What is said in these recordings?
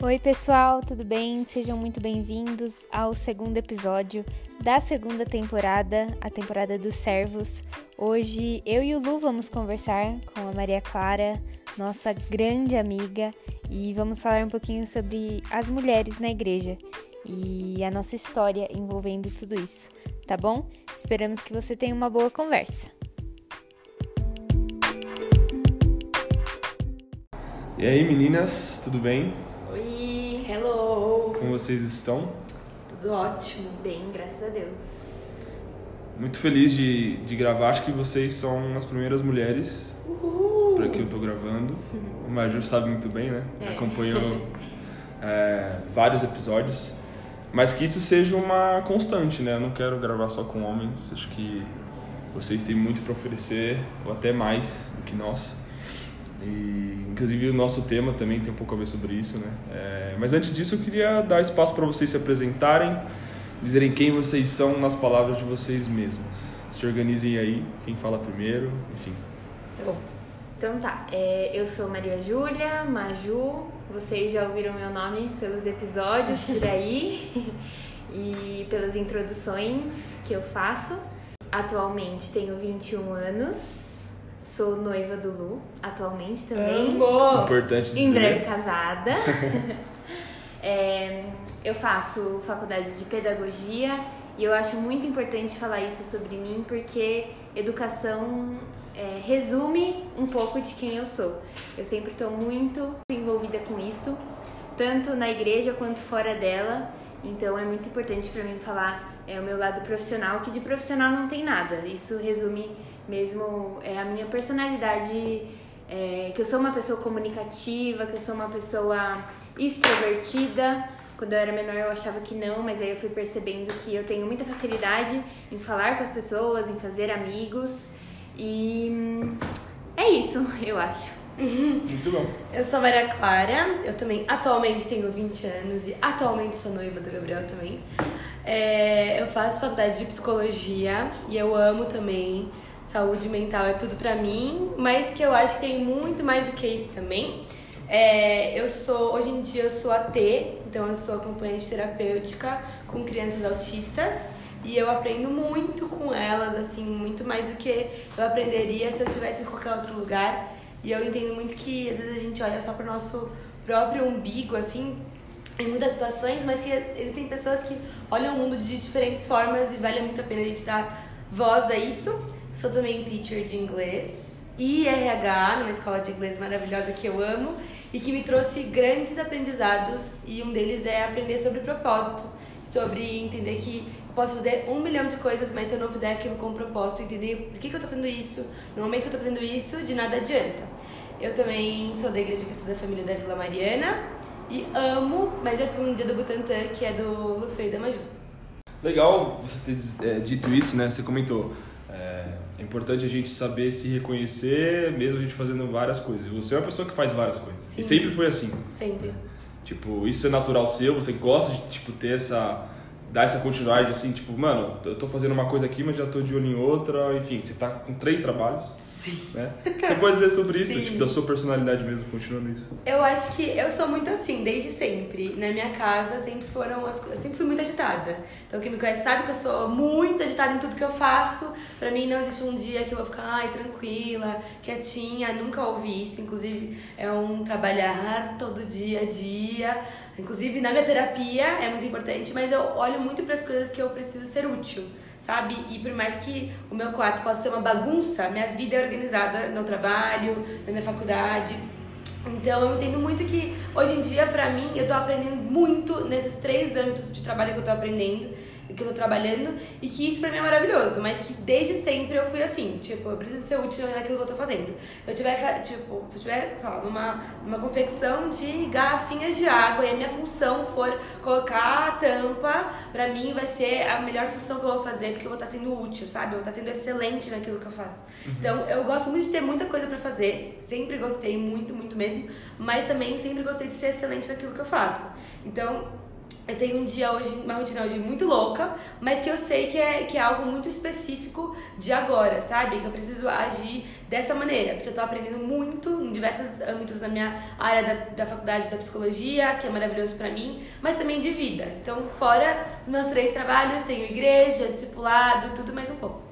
Oi, pessoal, tudo bem? Sejam muito bem-vindos ao segundo episódio da segunda temporada, a temporada dos servos. Hoje eu e o Lu vamos conversar com a Maria Clara, nossa grande amiga, e vamos falar um pouquinho sobre as mulheres na igreja e a nossa história envolvendo tudo isso, tá bom? Esperamos que você tenha uma boa conversa. E aí, meninas, tudo bem? Como vocês estão? Tudo ótimo. Bem, graças a Deus. Muito feliz de, de gravar. Acho que vocês são as primeiras mulheres para que eu tô gravando. O Maju sabe muito bem, né? É. Acompanhou é, vários episódios. Mas que isso seja uma constante, né? Eu não quero gravar só com homens. Acho que vocês têm muito para oferecer, ou até mais do que nós. E, inclusive, o nosso tema também tem um pouco a ver sobre isso, né? É, mas antes disso, eu queria dar espaço para vocês se apresentarem, dizerem quem vocês são nas palavras de vocês mesmas. Se organizem aí, quem fala primeiro, enfim. Tá bom. Então tá, é, eu sou Maria Júlia, Maju, vocês já ouviram meu nome pelos episódios por aí e pelas introduções que eu faço. Atualmente tenho 21 anos, sou noiva do Lu, atualmente também. Amo! Importante Em breve dizer. casada. É, eu faço faculdade de pedagogia e eu acho muito importante falar isso sobre mim porque educação é, resume um pouco de quem eu sou. Eu sempre estou muito envolvida com isso, tanto na igreja quanto fora dela. Então é muito importante para mim falar é, o meu lado profissional, que de profissional não tem nada. Isso resume mesmo é, a minha personalidade é, que eu sou uma pessoa comunicativa, que eu sou uma pessoa extrovertida. Quando eu era menor eu achava que não, mas aí eu fui percebendo que eu tenho muita facilidade em falar com as pessoas, em fazer amigos. E é isso, eu acho. Muito bom. Eu sou a Maria Clara, eu também atualmente tenho 20 anos e atualmente sou noiva do Gabriel também. É, eu faço faculdade de psicologia e eu amo também. Saúde mental é tudo pra mim, mas que eu acho que tem muito mais do que isso também. É, eu sou, hoje em dia eu sou AT, então eu sou acompanhante terapêutica com crianças autistas e eu aprendo muito com elas, assim, muito mais do que eu aprenderia se eu estivesse em qualquer outro lugar. E eu entendo muito que às vezes a gente olha só pro nosso próprio umbigo, assim, em muitas situações, mas que existem pessoas que olham o mundo de diferentes formas e vale muito a pena a gente dar voz a isso. Sou também teacher de inglês e RH, numa escola de inglês maravilhosa que eu amo e que me trouxe grandes aprendizados e um deles é aprender sobre propósito, sobre entender que eu posso fazer um milhão de coisas, mas se eu não fizer aquilo com propósito, entender por que, que eu tô fazendo isso, no momento que eu tô fazendo isso, de nada adianta. Eu também sou da igreja sou da família da Vila Mariana e amo, mas já fui um dia do Butantã, que é do Lufei da Maju. Legal você ter é, dito isso, né? Você comentou. É, importante a gente saber se reconhecer, mesmo a gente fazendo várias coisas. Você é uma pessoa que faz várias coisas. Sim. E sempre foi assim. Sempre. Tipo, isso é natural seu, você gosta de, tipo, ter essa... Dar essa continuidade, assim, tipo, mano, eu tô fazendo uma coisa aqui, mas já tô de olho em outra. Enfim, você tá com três trabalhos, Sim. né? Você pode dizer sobre isso? Sim. Tipo, da sua personalidade mesmo, continuando isso. Eu acho que eu sou muito assim, desde sempre. Na minha casa sempre foram as Eu sempre fui muito agitada. Então quem me conhece sabe que eu sou muito agitada em tudo que eu faço. Pra mim não existe um dia que eu vou ficar, ai, tranquila, quietinha. Nunca ouvi isso. Inclusive, é um trabalhar todo dia a dia. Inclusive, na minha terapia é muito importante, mas eu olho muito para as coisas que eu preciso ser útil, sabe? E por mais que o meu quarto possa ser uma bagunça, minha vida é organizada no trabalho, na minha faculdade. Então eu entendo muito que hoje em dia, pra mim, eu tô aprendendo muito nesses três âmbitos de trabalho que eu tô aprendendo, que eu tô trabalhando, e que isso pra mim é maravilhoso, mas que desde sempre eu fui assim, tipo, eu preciso ser útil naquilo que eu tô fazendo. Se eu tiver, tipo, se eu tiver, sei lá, numa, numa confecção de garrafinhas de água e a minha função for colocar a tampa, pra mim vai ser a melhor função que eu vou fazer, porque eu vou estar sendo útil, sabe? Eu vou estar sendo excelente naquilo que eu faço. Então, eu gosto muito de ter muita coisa pra fazer, sempre gostei muito, muito mesmo, mas também sempre gostei de ser excelente naquilo que eu faço. Então, eu tenho um dia hoje, uma rotina hoje muito louca, mas que eu sei que é, que é algo muito específico de agora, sabe? Que eu preciso agir dessa maneira, porque eu tô aprendendo muito em diversos âmbitos da minha área da, da faculdade da psicologia, que é maravilhoso para mim, mas também de vida. Então, fora os meus três trabalhos, tenho igreja, discipulado, tudo mais um pouco.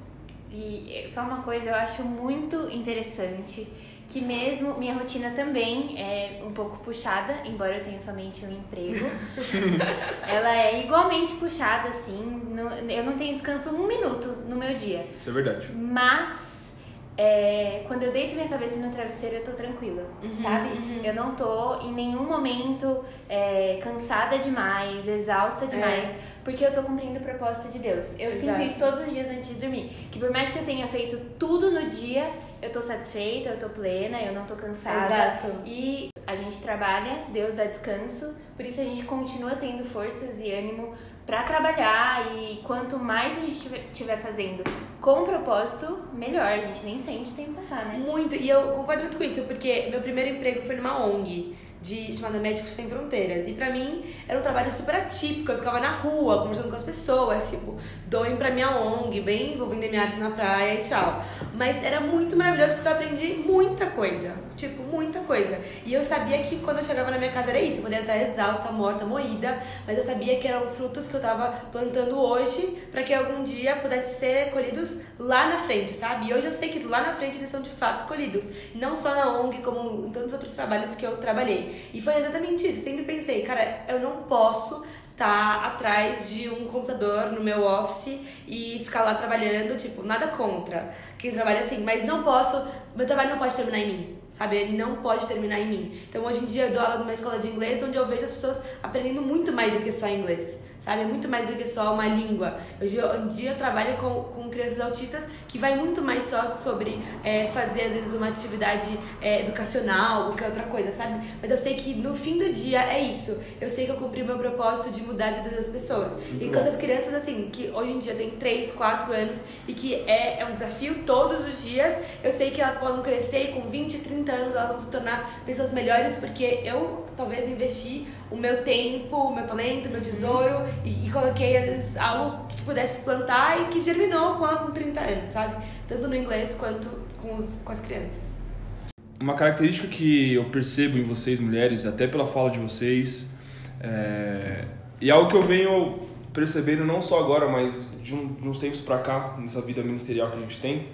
E só uma coisa eu acho muito interessante que mesmo minha rotina também é um pouco puxada, embora eu tenha somente um emprego, ela é igualmente puxada, assim. No, eu não tenho descanso um minuto no meu dia. Isso é verdade. Mas é, quando eu deito minha cabeça no travesseiro, eu tô tranquila, Uhum, sabe? uhum. Eu não tô em nenhum momento é, cansada demais, exausta demais, porque eu tô cumprindo o propósito de Deus. Eu sinto Exato. isso todos os dias antes de dormir. Que por mais que eu tenha feito tudo no dia, eu tô satisfeita, eu tô plena, eu não tô cansada. Exato. E a gente trabalha, Deus dá descanso, por isso a gente continua tendo forças e ânimo pra trabalhar e quanto mais a gente estiver fazendo com propósito, melhor. A gente nem sente o tempo passar, né? Muito, e eu concordo muito com isso, porque meu primeiro emprego foi numa ONG. De, chamada Médicos Sem Fronteiras. E pra mim era um trabalho super atípico. Eu ficava na rua, conversando com as pessoas, tipo, doem pra minha ONG, bem, vou vender minha arte na praia e tchau. Mas era muito maravilhoso porque eu aprendi muita coisa. Tipo, muita coisa. E eu sabia que quando eu chegava na minha casa era isso. Eu poderia estar exausta, morta, moída, mas eu sabia que eram frutos que eu tava plantando hoje pra que algum dia pudessem ser colhidos lá na frente, sabe? E hoje eu sei que lá na frente eles são de fato escolhidos. Não só na ONG, como em tantos outros trabalhos que eu trabalhei. E foi exatamente isso. Eu sempre pensei, cara, eu não posso estar atrás de um computador no meu office e ficar lá trabalhando, tipo, nada contra quem trabalha assim, mas não posso, meu trabalho não pode terminar em mim, sabe? Ele não pode terminar em mim. Então hoje em dia eu dou aula numa escola de inglês onde eu vejo as pessoas aprendendo muito mais do que só inglês. Sabe? É muito mais do que só uma língua. Hoje em dia eu trabalho com, com crianças autistas que vai muito mais só sobre é, fazer, às vezes, uma atividade é, educacional, qualquer outra coisa, sabe? Mas eu sei que no fim do dia é isso. Eu sei que eu cumpri o meu propósito de mudar a vida das pessoas. e com essas crianças, assim, que hoje em dia tem 3, 4 anos e que é, é um desafio todos os dias, eu sei que elas podem crescer e com 20, 30 anos elas vão se tornar pessoas melhores porque eu talvez investi o meu tempo, o meu talento, o meu tesouro e, e coloquei às vezes algo que pudesse plantar e que germinou com com 30 anos, sabe? Tanto no inglês quanto com, os, com as crianças. Uma característica que eu percebo em vocês, mulheres, até pela fala de vocês, é... e é algo que eu venho percebendo não só agora, mas de, um, de uns tempos pra cá, nessa vida ministerial que a gente tem,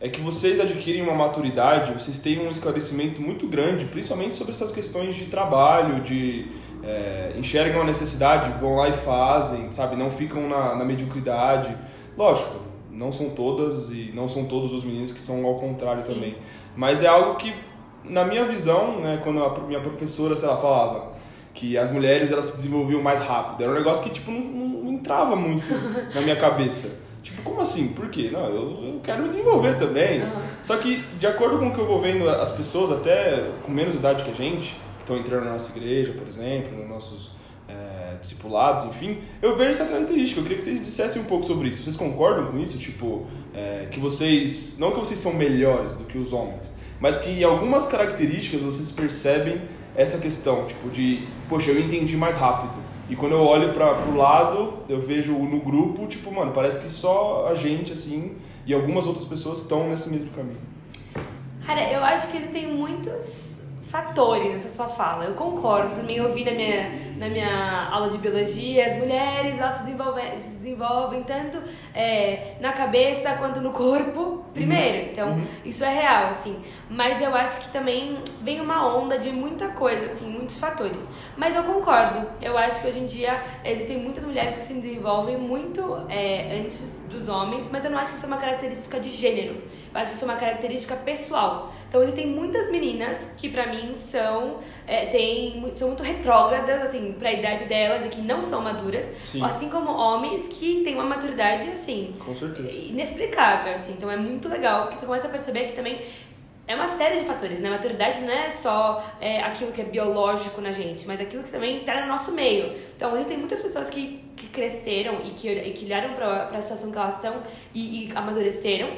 é que vocês adquirem uma maturidade, vocês têm um esclarecimento muito grande, principalmente sobre essas questões de trabalho, de é, enxergam a necessidade, vão lá e fazem, sabe? Não ficam na, na mediocridade. Lógico, não são todas e não são todos os meninos que são ao contrário Sim. também. Mas é algo que, na minha visão, né, quando a minha professora, sei lá, falava que as mulheres elas se desenvolviam mais rápido, era um negócio que tipo não, não, não entrava muito na minha cabeça. Tipo, como assim? Por quê? Não, eu, eu quero me desenvolver também. Só que, de acordo com o que eu vou vendo, as pessoas, até com menos idade que a gente, que estão entrando na nossa igreja, por exemplo, nos nossos é, discipulados, enfim, eu vejo essa característica. Eu queria que vocês dissessem um pouco sobre isso. Vocês concordam com isso? Tipo, é, que vocês. Não que vocês são melhores do que os homens, mas que em algumas características vocês percebem essa questão, tipo, de, poxa, eu entendi mais rápido. E quando eu olho para pro lado, eu vejo no grupo, tipo, mano, parece que só a gente, assim, e algumas outras pessoas estão nesse mesmo caminho. Cara, eu acho que existem muitos fatores nessa sua fala. Eu concordo, também ouvi na minha, na minha aula de biologia, as mulheres elas se desenvolvem, se desenvolvem tanto é, na cabeça quanto no corpo primeiro. Então, isso é real, assim. Mas eu acho que também vem uma onda de muita coisa, assim, muitos fatores. Mas eu concordo. Eu acho que hoje em dia existem muitas mulheres que se desenvolvem muito é, antes dos homens, mas eu não acho que isso é uma característica de gênero. Eu acho que isso é uma característica pessoal. Então existem muitas meninas que pra mim são é, mu- são muito retrógradas assim para a idade delas e que não são maduras, Sim. assim como homens que têm uma maturidade assim Com certeza. inexplicável, assim. Então é muito legal, porque você começa a perceber que também é uma série de fatores, né? Maturidade não é só é, aquilo que é biológico na gente, mas aquilo que também tá no nosso meio. Então, existem muitas pessoas que, que cresceram e que, e que olharam pra, pra situação que elas estão e, e amadureceram.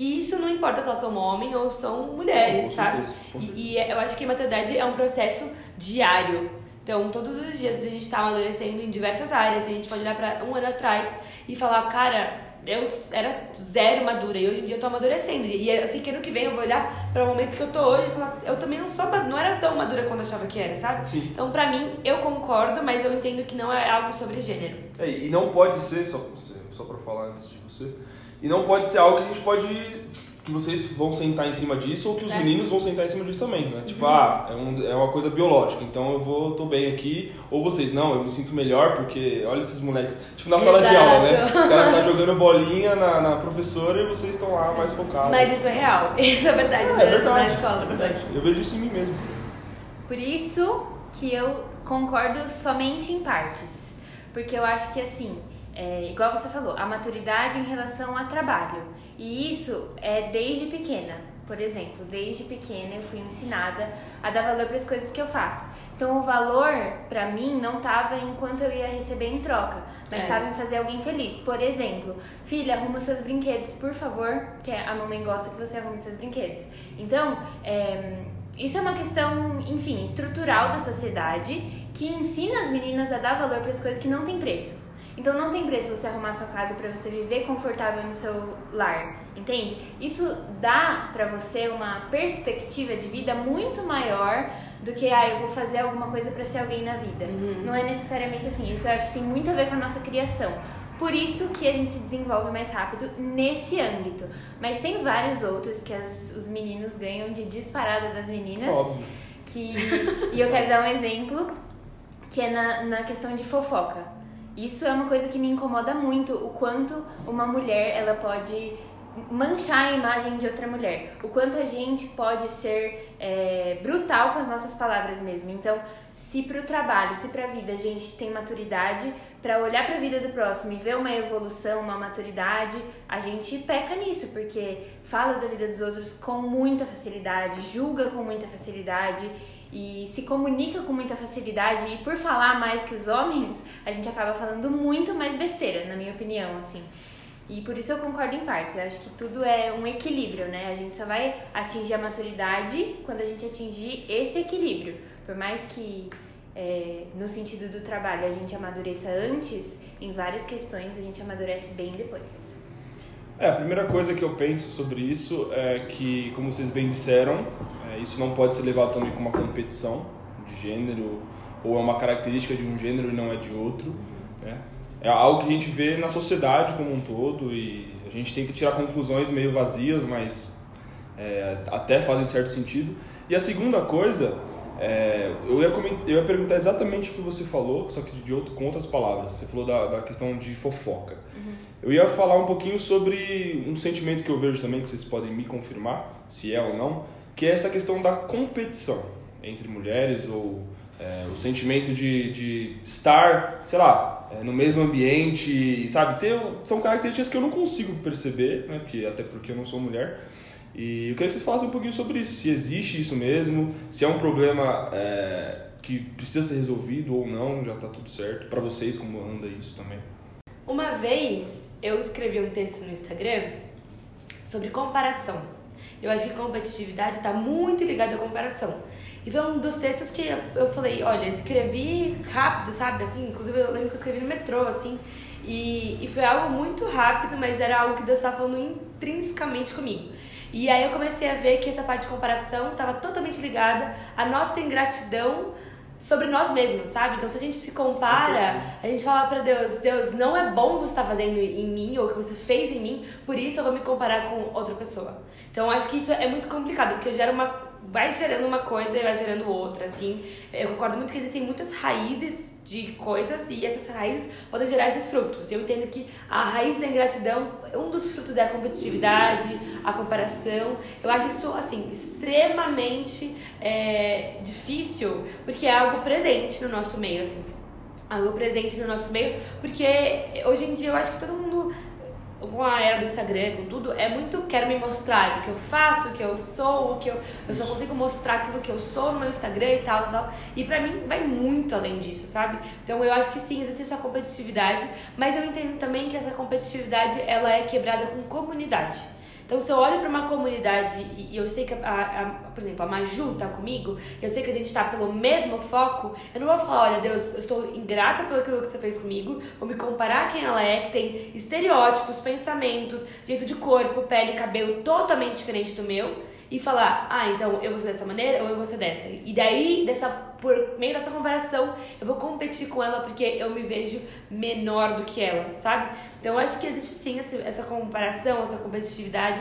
E isso não importa se elas são homem ou são mulheres, Com sabe? certeza, com E, e eu acho que a maturidade é um processo diário. Então, todos os dias a gente tá amadurecendo em diversas áreas. A gente pode olhar para um ano atrás e falar, cara, eu era zero madura e hoje em dia eu tô amadurecendo. E eu sei que ano que vem eu vou olhar para o momento que eu tô hoje e falar, eu também não sou não era tão madura quando eu achava que era, sabe? Sim. Então, pra mim, eu concordo, mas eu entendo que não é algo sobre gênero. É, e não pode ser, só, só pra falar antes de você, e não pode ser algo que a gente pode que vocês vão sentar em cima disso ou que os é. meninos vão sentar em cima disso também, né? Tipo, uhum. ah, é, um, é uma coisa biológica, então eu vou, tô bem aqui. Ou vocês, não, eu me sinto melhor porque olha esses moleques. Tipo, na sala Exato. de aula, né? O cara tá jogando bolinha na, na professora e vocês estão lá mais focados. Mas isso é real, isso é verdade, é, é verdade na escola. É verdade, eu vejo isso em mim mesmo. Por isso que eu concordo somente em partes. Porque eu acho que assim, é, igual você falou, a maturidade em relação a trabalho. E isso é desde pequena. Por exemplo, desde pequena eu fui ensinada a dar valor para as coisas que eu faço. Então o valor para mim não estava enquanto eu ia receber em troca, mas estava é. em fazer alguém feliz. Por exemplo, filha, arruma os seus brinquedos, por favor, que a mamãe gosta que você arrume os seus brinquedos. Então, é, isso é uma questão, enfim, estrutural da sociedade que ensina as meninas a dar valor para as coisas que não têm preço. Então não tem preço você arrumar sua casa para você viver confortável no seu lar, entende? Isso dá para você uma perspectiva de vida muito maior do que ah, eu vou fazer alguma coisa para ser alguém na vida. Uhum. Não é necessariamente assim. Isso eu acho que tem muito a ver com a nossa criação. Por isso que a gente se desenvolve mais rápido nesse âmbito. Mas tem vários outros que as, os meninos ganham de disparada das meninas. Óbvio. Que, e eu quero dar um exemplo que é na, na questão de fofoca. Isso é uma coisa que me incomoda muito, o quanto uma mulher ela pode manchar a imagem de outra mulher, o quanto a gente pode ser é, brutal com as nossas palavras mesmo. Então, se para o trabalho, se para a vida a gente tem maturidade para olhar para a vida do próximo e ver uma evolução, uma maturidade, a gente peca nisso, porque fala da vida dos outros com muita facilidade, julga com muita facilidade e se comunica com muita facilidade e por falar mais que os homens, a gente acaba falando muito mais besteira, na minha opinião, assim. E por isso eu concordo em partes. Eu acho que tudo é um equilíbrio, né? A gente só vai atingir a maturidade quando a gente atingir esse equilíbrio. Por mais que é, no sentido do trabalho a gente amadureça antes, em várias questões a gente amadurece bem depois. É, a primeira coisa que eu penso sobre isso é que, como vocês bem disseram, isso não pode ser levado também como uma competição de gênero ou é uma característica de um gênero e não é de outro. Né? É algo que a gente vê na sociedade como um todo e a gente tenta tirar conclusões meio vazias, mas é, até fazem certo sentido. E a segunda coisa, é, eu, ia eu ia perguntar exatamente o que você falou, só que de outro, com outras palavras. Você falou da, da questão de fofoca. Uhum. Eu ia falar um pouquinho sobre um sentimento que eu vejo também, que vocês podem me confirmar, se é ou não, que é essa questão da competição entre mulheres ou é, o sentimento de, de estar, sei lá, é, no mesmo ambiente, sabe? Ter, são características que eu não consigo perceber, né? Porque, até porque eu não sou mulher. E eu queria que vocês falassem um pouquinho sobre isso, se existe isso mesmo, se é um problema é, que precisa ser resolvido ou não, já está tudo certo. Para vocês, como anda isso também? Uma vez eu escrevi um texto no Instagram sobre comparação. Eu acho que competitividade está muito ligada à comparação. E foi um dos textos que eu falei, olha, escrevi rápido, sabe? Assim, inclusive eu lembro que eu escrevi no metrô, assim. E, e foi algo muito rápido, mas era algo que Deus estava falando intrinsecamente comigo. E aí eu comecei a ver que essa parte de comparação estava totalmente ligada à nossa ingratidão sobre nós mesmos, sabe? Então, se a gente se compara, a gente fala para Deus: Deus, não é bom o que você está fazendo em mim ou o que você fez em mim, por isso eu vou me comparar com outra pessoa. Então, acho que isso é muito complicado, porque gera uma. Vai gerando uma coisa e vai gerando outra, assim. Eu concordo muito que existem muitas raízes de coisas e essas raízes podem gerar esses frutos. Eu entendo que a raiz da ingratidão, um dos frutos é a competitividade, a comparação. Eu acho isso, assim, extremamente é, difícil, porque é algo presente no nosso meio, assim. Algo presente no nosso meio, porque hoje em dia eu acho que todo mundo com a era do Instagram, com tudo, é muito quero me mostrar o que eu faço, o que eu sou, o que eu, eu só consigo mostrar aquilo que eu sou no meu Instagram e tal, e tal. E pra mim vai muito além disso, sabe? Então eu acho que sim, existe essa competitividade, mas eu entendo também que essa competitividade ela é quebrada com comunidade. Então, se eu olho para uma comunidade e, e eu sei que, a, a, a, por exemplo, a Maju tá comigo, eu sei que a gente tá pelo mesmo foco, eu não vou falar, olha, Deus, eu estou ingrata pelo aquilo que você fez comigo, vou me comparar a quem ela é, que tem estereótipos, pensamentos, jeito de corpo, pele, cabelo totalmente diferente do meu e falar, ah, então eu vou ser dessa maneira ou eu vou ser dessa. E daí, dessa, por meio dessa comparação, eu vou competir com ela porque eu me vejo menor do que ela, sabe? Então acho que existe sim essa comparação, essa competitividade,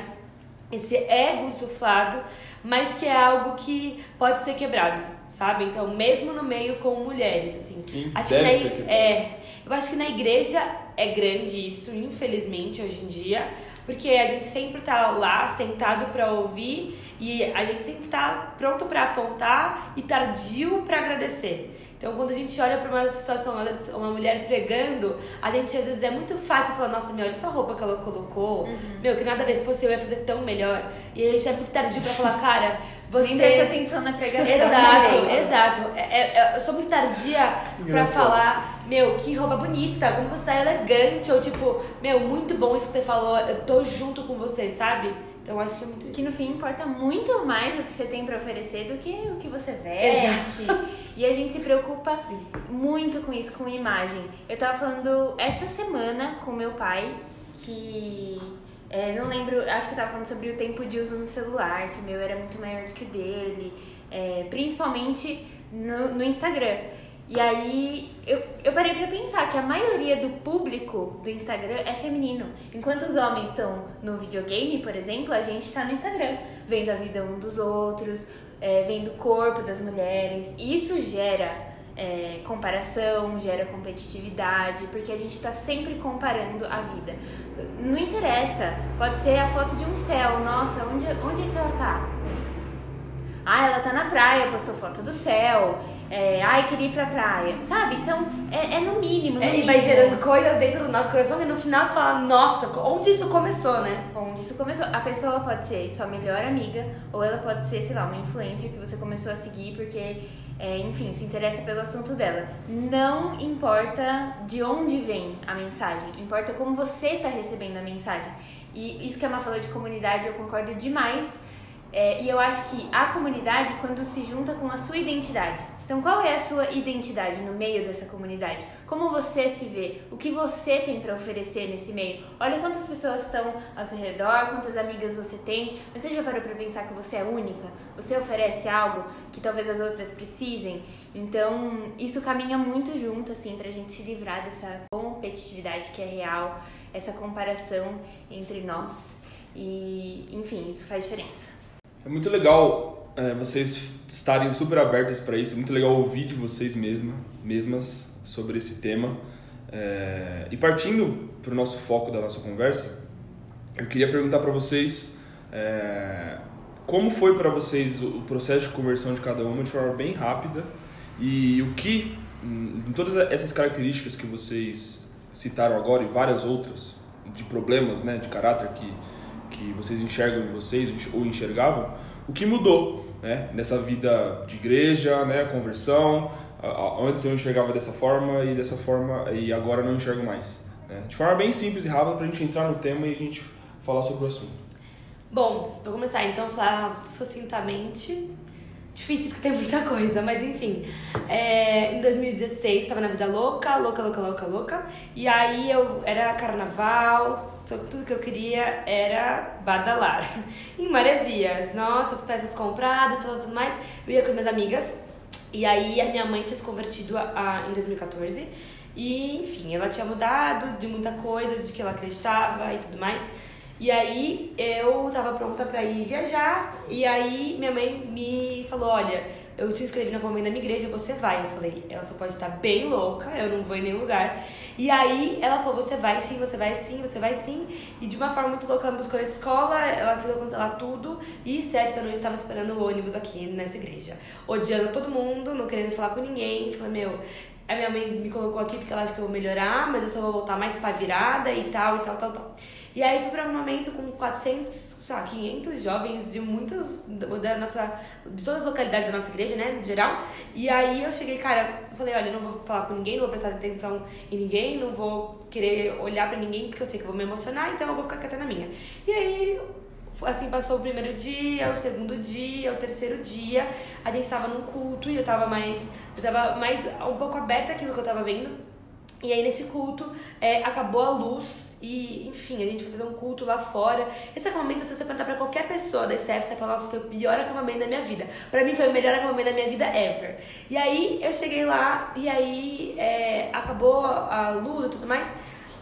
esse ego insuflado, mas que é algo que pode ser quebrado, sabe? Então, mesmo no meio com mulheres, assim. Sim, acho que na, é, eu acho que na igreja é grande isso, infelizmente, hoje em dia porque a gente sempre tá lá sentado para ouvir e a gente sempre tá pronto para apontar e tardio para agradecer. Então, quando a gente olha para uma situação, uma mulher pregando, a gente às vezes é muito fácil falar: Nossa, meu, olha essa roupa que ela colocou. Uhum. Meu, que nada a ver, se fosse eu, ia fazer tão melhor. E a gente é muito tardio para falar: Cara, você. Nem presta atenção na pregação. Exato, exato. É, é, eu sou muito tardia pra Engraçado. falar, meu, que roupa bonita, como você tá elegante, ou tipo, meu, muito bom isso que você falou, eu tô junto com você, sabe? Eu acho que é muito isso. Que no fim importa muito mais o que você tem pra oferecer do que o que você veste. E a gente se preocupa muito com isso, com imagem. Eu tava falando essa semana com meu pai que. é, não lembro, acho que eu tava falando sobre o tempo de uso no celular, que o meu era muito maior do que o dele, é, principalmente no, no Instagram. E aí eu, eu parei pra pensar que a maioria do público do Instagram é feminino. Enquanto os homens estão no videogame, por exemplo, a gente tá no Instagram, vendo a vida um dos outros, é, vendo o corpo das mulheres. Isso gera é, comparação, gera competitividade, porque a gente está sempre comparando a vida. Não interessa, pode ser a foto de um céu, nossa, onde, onde é que ela tá? Ah, ela tá na praia, postou foto do céu. É, ai, queria ir pra praia, sabe? Então, é, é no mínimo. No É, e vai gerando coisas dentro do nosso coração e no final você fala, nossa, onde isso começou, né? Onde isso começou? A pessoa pode ser sua melhor amiga, ou ela pode ser, sei lá, uma influencer que você começou a seguir porque, é, enfim, se interessa pelo assunto dela. Não importa de onde vem a mensagem, importa como você está recebendo a mensagem. E isso que a Má falou de comunidade, eu concordo demais. É, e eu acho que a comunidade, quando se junta com a sua identidade. Então, qual é a sua identidade no meio dessa comunidade? Como você se vê? O que você tem para oferecer nesse meio? Olha quantas pessoas estão ao seu redor, quantas amigas você tem. Mas você já parou para pensar que você é única? Você oferece algo que talvez as outras precisem? Então, isso caminha muito junto, assim, pra gente se livrar dessa competitividade que é real, essa comparação entre nós. E, enfim, isso faz diferença. É muito legal é, vocês estarem super abertos para isso. É muito legal ouvir de vocês mesma, mesmas sobre esse tema. É, e partindo para o nosso foco da nossa conversa, eu queria perguntar para vocês é, como foi para vocês o processo de conversão de cada uma de forma bem rápida e o que, em todas essas características que vocês citaram agora e várias outras de problemas, né, de caráter que que vocês enxergam em vocês ou enxergavam, o que mudou, né, nessa vida de igreja, né, conversão. Antes eu enxergava dessa forma e dessa forma e agora não enxergo mais. Né? De forma bem simples e rápida para a gente entrar no tema e a gente falar sobre o assunto. Bom, vou começar então a falar sucintamente. Difícil porque tem muita coisa, mas enfim. É, em 2016 tava na vida louca, louca, louca, louca, louca. E aí eu era carnaval, tudo que eu queria era badalar. Em Maresias, nossa, as peças compradas, tudo, tudo mais. Eu ia com as minhas amigas. E aí a minha mãe tinha se convertido a, a- em 2014. E enfim, ela tinha mudado de muita coisa, de que ela acreditava e tudo mais. E aí eu tava pronta pra ir viajar. E aí minha mãe me falou: Olha, eu te inscrevi na convênio da minha igreja, você vai. Eu falei: Ela só pode estar bem louca, eu não vou em nenhum lugar. E aí ela falou: Você vai sim, você vai sim, você vai sim. E de uma forma muito louca, ela buscou na escola, ela eu cancelar tudo. E sete da noite estava esperando o ônibus aqui nessa igreja. Odiando todo mundo, não querendo falar com ninguém. Falei: Meu. A minha mãe me colocou aqui porque ela acha que eu vou melhorar, mas eu só vou voltar mais pra virada e tal, e tal, tal, tal. E aí fui pra um momento com 400, sei lá, 500 jovens de muitas, da nossa, de todas as localidades da nossa igreja, né, no geral. E aí eu cheguei, cara, falei, olha, não vou falar com ninguém, não vou prestar atenção em ninguém, não vou querer olhar pra ninguém porque eu sei que eu vou me emocionar, então eu vou ficar quieta na minha. E aí assim, passou o primeiro dia, o segundo dia, o terceiro dia, a gente tava num culto e eu tava mais, eu tava mais um pouco aberta àquilo que eu tava vendo. E aí nesse culto é, acabou a luz e, enfim, a gente foi fazer um culto lá fora. Esse acampamento, se você perguntar pra qualquer pessoa da SF, você vai falar, nossa, foi o pior acampamento da minha vida. Pra mim foi o melhor acampamento da minha vida ever. E aí eu cheguei lá e aí é, acabou a luz e tudo mais.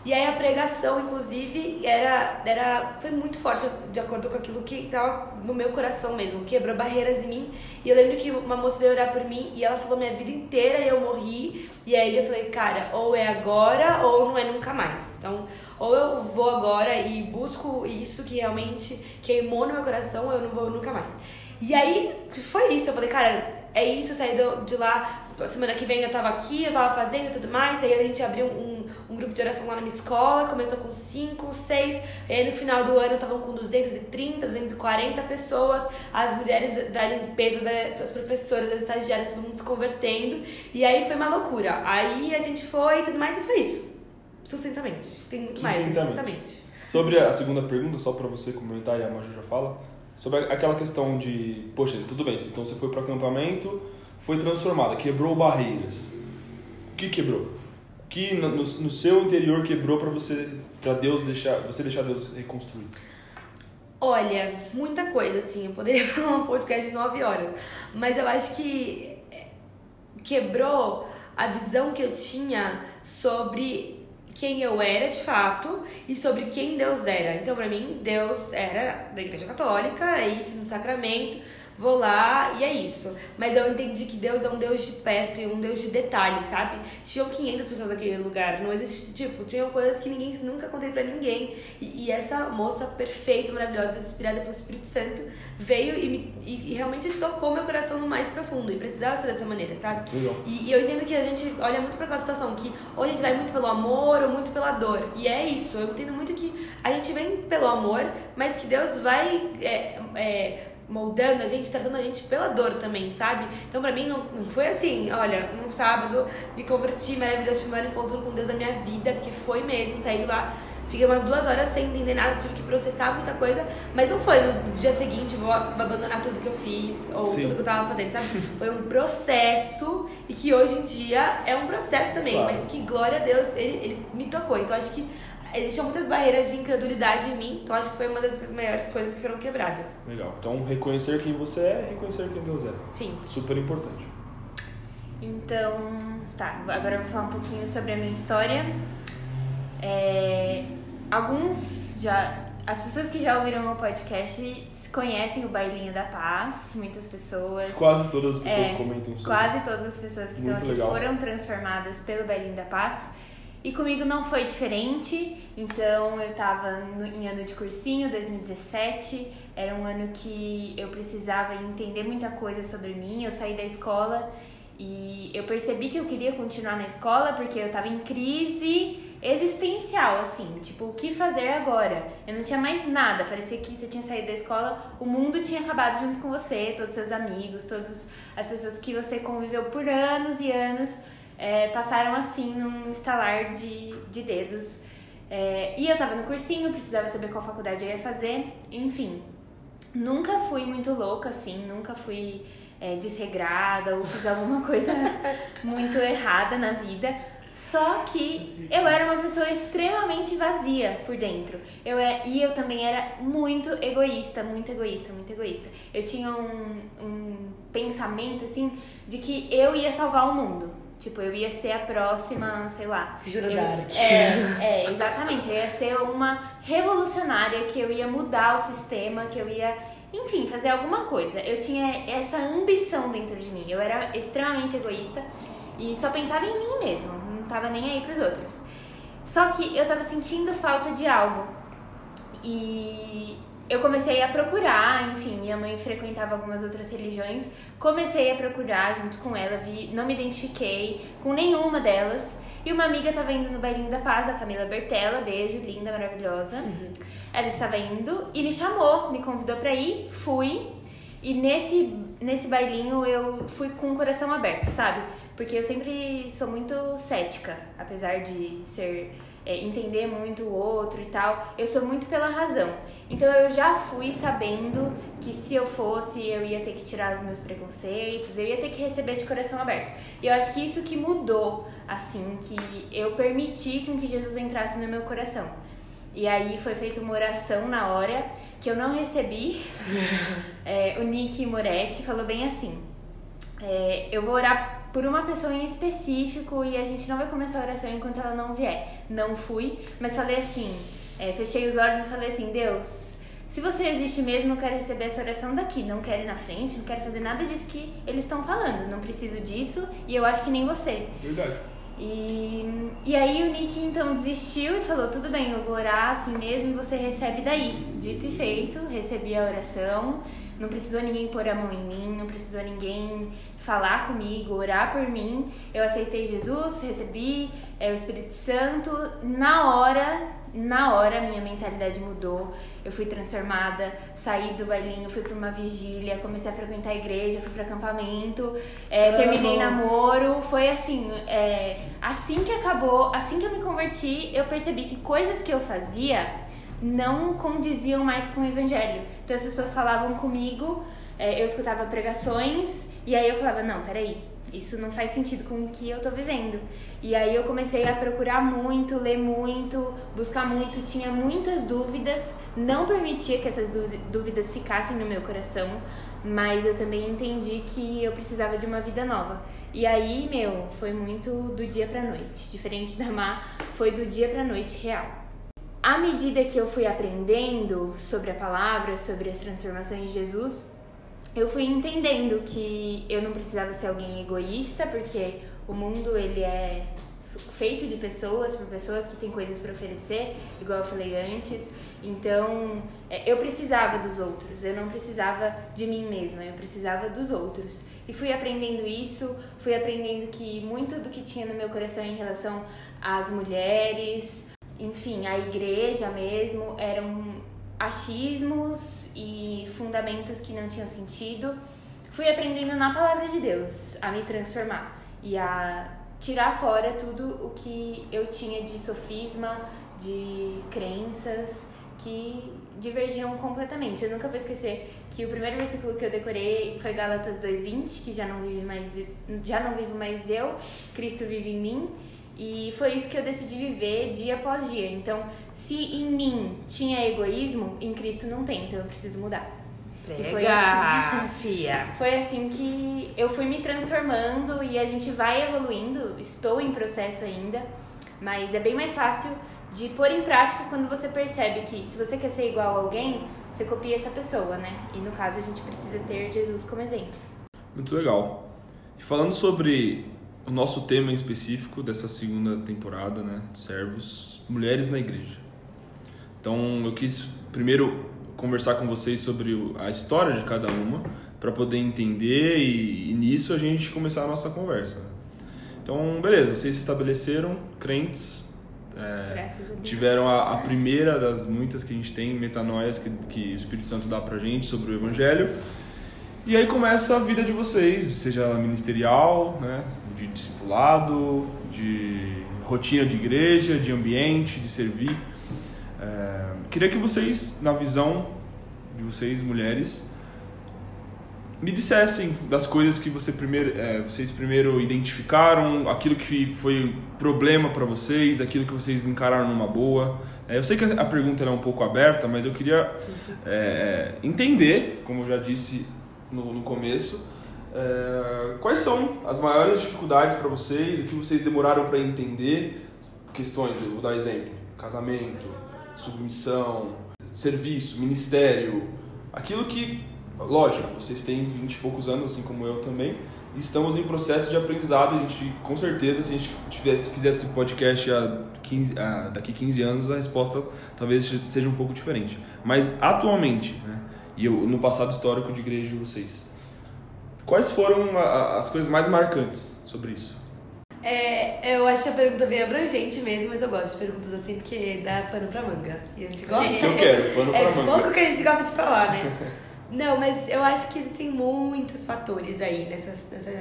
E aí a pregação, inclusive, era, era foi muito forte de acordo com aquilo que estava no meu coração mesmo, quebrou barreiras em mim. E eu lembro que uma moça veio orar por mim e ela falou minha vida inteira e eu morri. E aí eu falei, cara, ou é agora ou não é nunca mais. Então, ou eu vou agora e busco isso que realmente queimou no meu coração, ou eu não vou nunca mais. E aí foi isso, eu falei, cara, é isso, eu saí de lá, semana que vem eu tava aqui, eu tava fazendo tudo mais, aí a gente abriu um, um grupo de oração lá na minha escola, começou com 5, 6, e aí no final do ano estavam com 230, 240 pessoas, as mulheres da limpeza, as professoras, as estagiárias, todo mundo se convertendo, e aí foi uma loucura. Aí a gente foi e tudo mais, e foi isso. Sucintamente. Tem muito mais, sucintamente. Sobre a segunda pergunta, só para você comentar e a Maju já fala, sobre aquela questão de, poxa, tudo bem, então você foi para acampamento, foi transformada, quebrou barreiras. O que quebrou? O que no, no seu interior quebrou para você, para Deus deixar, você deixar Deus reconstruir? Olha, muita coisa, assim. Eu poderia falar um podcast de nove horas, mas eu acho que é, quebrou a visão que eu tinha sobre quem eu era de fato e sobre quem Deus era. Então, para mim, Deus era da Igreja Católica, é isso no sacramento vou lá e é isso. Mas eu entendi que Deus é um Deus de perto e um Deus de detalhes, sabe? Tinham 500 pessoas naquele lugar, não existe, tipo, tinham coisas que ninguém nunca contei para ninguém. E, e, essa moça perfeita, maravilhosa, inspirada pelo Espírito Santo, veio e, me, e, e, realmente tocou meu coração no mais profundo. E precisava ser dessa maneira, sabe? E, e, eu entendo que a gente olha muito para aquela situação que ou a gente vai muito pelo amor ou muito pela dor. E é isso. Eu entendo muito que a gente vem pelo amor, mas que Deus vai. É, é, moldando a gente, tratando a gente pela dor também, sabe? Então pra mim não, não foi assim, olha, num sábado me converti, maravilhoso, tive o maior encontro com Deus da minha vida, porque foi mesmo, saí de lá, fiquei umas duas horas sem entender nada, tive que processar muita coisa, mas não foi no dia seguinte vou abandonar tudo que eu fiz ou Sim. tudo que eu tava fazendo, sabe? Foi um processo e que hoje em dia é um processo também, claro. mas que glória a Deus, ele, ele me tocou. Então acho que existiam muitas barreiras de incredulidade em mim, então acho que foi uma das maiores coisas que foram quebradas. Legal. Então, reconhecer quem você é, reconhecer quem Deus é. Sim. Super importante. Então, tá. Agora eu vou falar um pouquinho sobre a minha história. É, alguns já. As pessoas que já ouviram o meu podcast conhecem o Bailinho da Paz, muitas pessoas. Quase todas as pessoas é, comentam sobre. Quase todas as pessoas que Muito estão aqui legal. foram transformadas pelo Bailinho da Paz. E comigo não foi diferente, então eu estava em ano de cursinho, 2017, era um ano que eu precisava entender muita coisa sobre mim. Eu saí da escola e eu percebi que eu queria continuar na escola porque eu estava em crise existencial, assim, tipo, o que fazer agora? Eu não tinha mais nada, parecia que você tinha saído da escola, o mundo tinha acabado junto com você, todos seus amigos, todas as pessoas que você conviveu por anos e anos é, passaram assim num estalar de, de dedos. É, e eu tava no cursinho, precisava saber qual faculdade eu ia fazer, enfim. Nunca fui muito louca assim, nunca fui é, desregrada ou fiz alguma coisa muito errada na vida. Só que eu era uma pessoa extremamente vazia por dentro. Eu é, e eu também era muito egoísta, muito egoísta, muito egoísta. Eu tinha um, um pensamento assim de que eu ia salvar o mundo Tipo, eu ia ser a próxima, sei lá. Jura Dark. É, é, exatamente. Eu ia ser uma revolucionária que eu ia mudar o sistema, que eu ia, enfim, fazer alguma coisa. Eu tinha essa ambição dentro de mim. Eu era extremamente egoísta e só pensava em mim mesmo, não tava nem aí pros outros. Só que eu tava sentindo falta de algo. E eu comecei a procurar, enfim, minha mãe frequentava algumas outras religiões, comecei a procurar junto com ela, vi, não me identifiquei com nenhuma delas. E uma amiga estava indo no bailinho da paz, a Camila Bertella, beijo, linda, maravilhosa. Uhum. Ela estava indo e me chamou, me convidou para ir, fui. E nesse, nesse bailinho eu fui com o coração aberto, sabe? Porque eu sempre sou muito cética, apesar de ser é, entender muito o outro e tal. Eu sou muito pela razão. Então eu já fui sabendo que se eu fosse, eu ia ter que tirar os meus preconceitos, eu ia ter que receber de coração aberto. E eu acho que isso que mudou, assim, que eu permiti com que Jesus entrasse no meu coração. E aí foi feita uma oração na hora que eu não recebi. É, o Nick Moretti falou bem assim: é, Eu vou orar por uma pessoa em específico e a gente não vai começar a oração enquanto ela não vier. Não fui, mas falei assim: é, fechei os olhos e falei assim: Deus, se você existe mesmo, eu quero receber essa oração daqui. Não quero ir na frente, não quero fazer nada disso que eles estão falando. Não preciso disso e eu acho que nem você. Verdade. E, e aí o Nick então desistiu e falou: tudo bem, eu vou orar assim mesmo e você recebe daí. Dito e feito, recebi a oração. Não precisou ninguém pôr a mão em mim, não precisou ninguém falar comigo, orar por mim. Eu aceitei Jesus, recebi é, o Espírito Santo. Na hora, na hora, minha mentalidade mudou. Eu fui transformada, saí do bailinho, fui para uma vigília, comecei a frequentar a igreja, fui para acampamento, é, terminei namoro. Foi assim, é, assim que acabou, assim que eu me converti, eu percebi que coisas que eu fazia não condiziam mais com o evangelho. Então as pessoas falavam comigo, é, eu escutava pregações e aí eu falava, não, peraí, isso não faz sentido com o que eu tô vivendo. E aí eu comecei a procurar muito, ler muito, buscar muito, tinha muitas dúvidas, não permitia que essas dúvidas ficassem no meu coração, mas eu também entendi que eu precisava de uma vida nova. E aí, meu, foi muito do dia pra noite. Diferente da Má, foi do dia pra noite real. À medida que eu fui aprendendo sobre a palavra, sobre as transformações de Jesus, eu fui entendendo que eu não precisava ser alguém egoísta, porque o mundo ele é feito de pessoas, por pessoas que têm coisas para oferecer, igual eu falei antes. Então, é, eu precisava dos outros, eu não precisava de mim mesma, eu precisava dos outros. E fui aprendendo isso, fui aprendendo que muito do que tinha no meu coração em relação às mulheres, enfim, a igreja mesmo, eram achismos e fundamentos que não tinham sentido. Fui aprendendo na palavra de Deus a me transformar e a tirar fora tudo o que eu tinha de sofisma, de crenças que divergiam completamente. Eu nunca vou esquecer que o primeiro versículo que eu decorei foi Gálatas 2:20, que já não vive mais já não vivo mais eu, Cristo vive em mim. E foi isso que eu decidi viver dia após dia. Então, se em mim tinha egoísmo, em Cristo não tem, então eu preciso mudar. Prega, e foi assim, fia. Foi assim que eu fui me transformando e a gente vai evoluindo. Estou em processo ainda, mas é bem mais fácil de pôr em prática quando você percebe que se você quer ser igual a alguém, você copia essa pessoa, né? E no caso a gente precisa ter Jesus como exemplo. Muito legal. E falando sobre o nosso tema em específico dessa segunda temporada, né, Servos, mulheres na igreja. Então, eu quis primeiro conversar com vocês sobre a história de cada uma, para poder entender e, e, nisso a gente começar a nossa conversa. Então, beleza, vocês se estabeleceram crentes, é, tiveram a, a, primeira das muitas que a gente tem, metanoias, que, que o Espírito Santo dá pra gente sobre o Evangelho. E aí começa a vida de vocês, seja ela ministerial, né, de discipulado, de rotina de igreja, de ambiente, de servir. É, queria que vocês, na visão de vocês, mulheres, me dissessem das coisas que você primeiro, é, vocês primeiro identificaram, aquilo que foi problema para vocês, aquilo que vocês encararam numa boa. É, eu sei que a pergunta é um pouco aberta, mas eu queria é, entender, como eu já disse no, no começo. É, quais são as maiores dificuldades para vocês? O que vocês demoraram para entender? Questões, eu vou dar exemplo: casamento, submissão, serviço, ministério, aquilo que, lógico, vocês têm 20 e poucos anos, assim como eu também, estamos em processo de aprendizado. A gente, com certeza, se a gente tivesse, fizesse esse podcast há 15, há, daqui 15 anos, a resposta talvez seja um pouco diferente. Mas atualmente, né? e eu, no passado histórico de igreja de vocês. Quais foram as coisas mais marcantes sobre isso? É, eu acho a pergunta bem abrangente mesmo, mas eu gosto de perguntas assim porque dá pano pra manga. E a gente gosta. Isso que eu quero, pano pra é manga. É pouco que a gente gosta de falar, né? Não, mas eu acho que existem muitos fatores aí nessa, nessa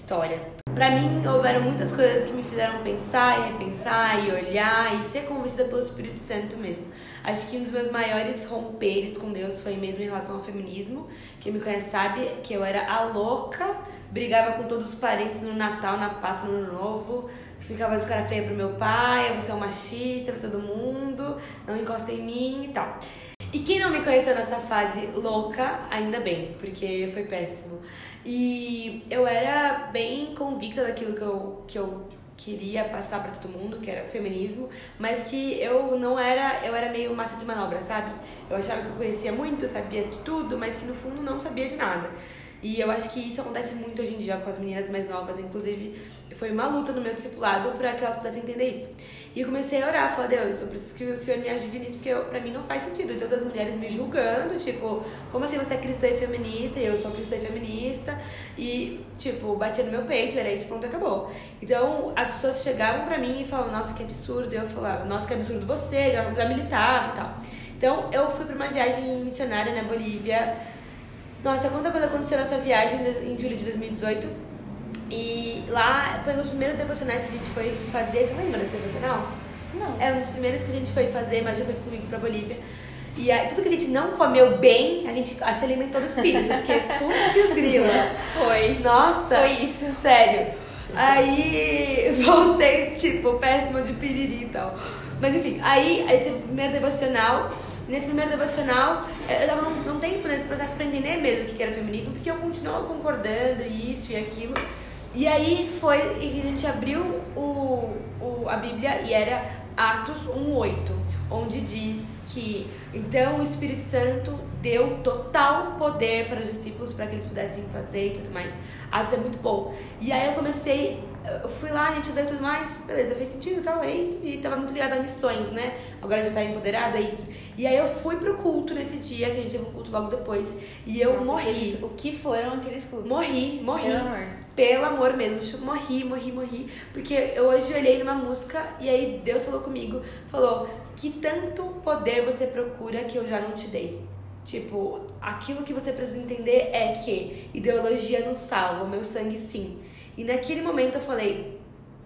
história. Para mim, houveram muitas coisas que me fizeram pensar e repensar e olhar e ser convencida pelo Espírito Santo mesmo. Acho que um dos meus maiores romperes com Deus foi mesmo em relação ao feminismo. Quem me conhece sabe que eu era a louca, brigava com todos os parentes no Natal, na Páscoa, no Ano Novo, ficava de cara feia pro meu pai, você é um machista pra todo mundo, não encosta em mim e tal. E quem não me conheceu nessa fase louca, ainda bem, porque foi péssimo. E eu era bem convicta daquilo que eu, que eu queria passar para todo mundo, que era feminismo, mas que eu não era, eu era meio massa de manobra, sabe? Eu achava que eu conhecia muito, sabia de tudo, mas que no fundo não sabia de nada. E eu acho que isso acontece muito hoje em dia com as meninas mais novas, inclusive foi uma luta no meu discipulado para que elas pudessem entender isso. E eu comecei a orar, falar, Deus, eu preciso que o Senhor me ajude nisso, porque eu, pra mim não faz sentido. E todas as mulheres me julgando, tipo, como assim você é cristã e feminista? E eu sou cristã e feminista. E, tipo, batia no meu peito, era isso, pronto, acabou. Então, as pessoas chegavam pra mim e falavam, nossa, que absurdo. E eu falava, nossa, que absurdo você, já, já militava e tal. Então, eu fui pra uma viagem missionária na Bolívia. Nossa, quanta coisa aconteceu nessa viagem em julho de 2018 e lá foi um dos primeiros devocionais que a gente foi fazer. Você lembra desse devocional? Não. Era um dos primeiros que a gente foi fazer, mas já foi comigo pra Bolívia. E aí, tudo que a gente não comeu bem, a gente se alimentou do espírito, porque putz grila. Foi. Nossa. Foi isso. Sério. Aí voltei, tipo, péssima de piriri e tal. Mas enfim, aí, aí teve o primeiro devocional. Nesse primeiro devocional, eu tava num, num tempo nesse processo pra entender mesmo o que era feminismo, porque eu continuava concordando isso e aquilo. E aí foi que a gente abriu o, o, a Bíblia e era Atos 1,8, onde diz que então o Espírito Santo deu total poder para os discípulos para que eles pudessem fazer e tudo mais. Atos é muito bom. E aí eu comecei, eu fui lá, a gente leu tudo mais, beleza, fez sentido e tal, é isso. E tava muito ligado a missões, né? Agora já tá empoderado, é isso. E aí eu fui pro culto nesse dia, que a gente teve um culto logo depois, e eu Nossa, morri. O que foram aqueles cultos? Morri, morri. Pelo amor. Pelo amor mesmo, morri, morri, morri. Porque eu ajoelhei numa música e aí Deus falou comigo, falou que tanto poder você procura que eu já não te dei. Tipo, aquilo que você precisa entender é que ideologia não salva, o meu sangue sim. E naquele momento eu falei,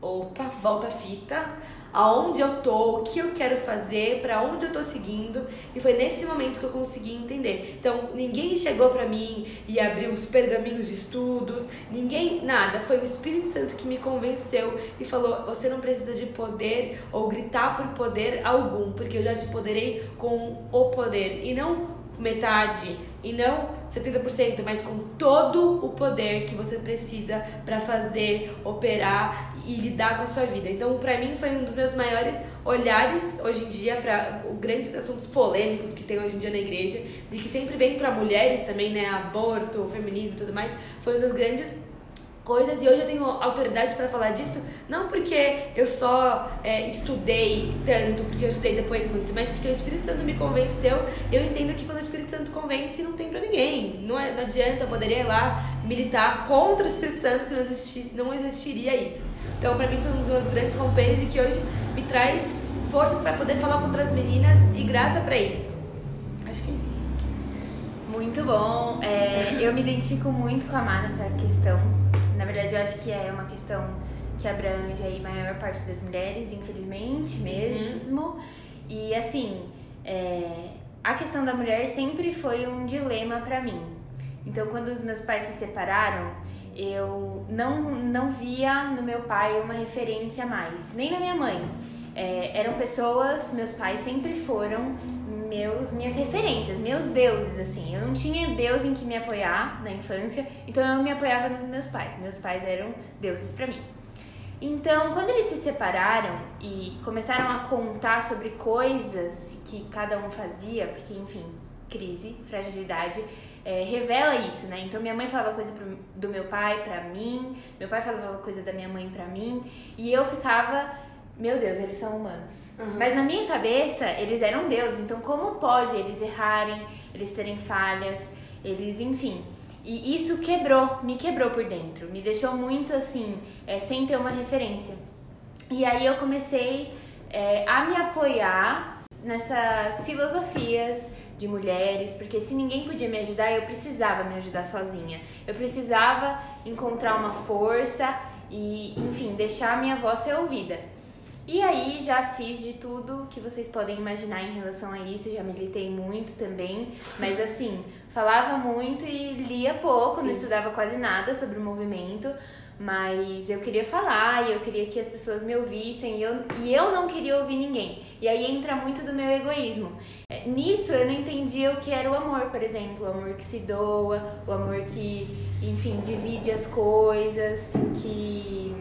opa, volta a fita, aonde eu tô, o que eu quero fazer, para onde eu tô seguindo, e foi nesse momento que eu consegui entender. Então, ninguém chegou para mim e abriu os pergaminhos de estudos, ninguém, nada, foi o Espírito Santo que me convenceu e falou: "Você não precisa de poder ou gritar por poder algum, porque eu já te poderei com o poder. E não metade e não 70%, mas com todo o poder que você precisa para fazer, operar e lidar com a sua vida. Então, para mim foi um dos meus maiores olhares hoje em dia para grandes assuntos polêmicos que tem hoje em dia na igreja e que sempre vem para mulheres também, né, aborto, feminismo e tudo mais. Foi um dos grandes coisas e hoje eu tenho autoridade para falar disso não porque eu só é, estudei tanto porque eu estudei depois muito mas porque o Espírito Santo me convenceu eu entendo que quando o Espírito Santo convence não tem para ninguém. Não, é, não adianta eu poderia ir lá militar contra o Espírito Santo que não, existi, não existiria isso. Então para mim foi um dos meus grandes romperes e que hoje me traz forças para poder falar com outras meninas e graça para isso. Acho que é isso. Muito bom. É, eu me identifico muito com a Má nessa questão na verdade, eu acho que é uma questão que abrange aí a maior parte das mulheres, infelizmente mesmo. Uhum. E assim, é, a questão da mulher sempre foi um dilema para mim. Então, quando os meus pais se separaram, eu não, não via no meu pai uma referência mais, nem na minha mãe. É, eram pessoas, meus pais sempre foram meus, minhas referências, meus deuses, assim. Eu não tinha Deus em que me apoiar na infância, então eu me apoiava nos meus pais. Meus pais eram deuses para mim. Então, quando eles se separaram e começaram a contar sobre coisas que cada um fazia, porque, enfim, crise, fragilidade, é, revela isso, né? Então, minha mãe falava coisa pro, do meu pai para mim, meu pai falava coisa da minha mãe para mim, e eu ficava meu Deus, eles são humanos. Uhum. Mas na minha cabeça, eles eram deuses. Então, como pode eles errarem, eles terem falhas, eles, enfim. E isso quebrou, me quebrou por dentro. Me deixou muito assim, é, sem ter uma referência. E aí eu comecei é, a me apoiar nessas filosofias de mulheres, porque se ninguém podia me ajudar, eu precisava me ajudar sozinha. Eu precisava encontrar uma força e, enfim, deixar a minha voz ser ouvida. E aí já fiz de tudo que vocês podem imaginar em relação a isso, já militei muito também, mas assim, falava muito e lia pouco, Sim. não estudava quase nada sobre o movimento, mas eu queria falar e eu queria que as pessoas me ouvissem e eu, e eu não queria ouvir ninguém. E aí entra muito do meu egoísmo. É, nisso eu não entendia o que era o amor, por exemplo, o amor que se doa, o amor que, enfim, divide as coisas, que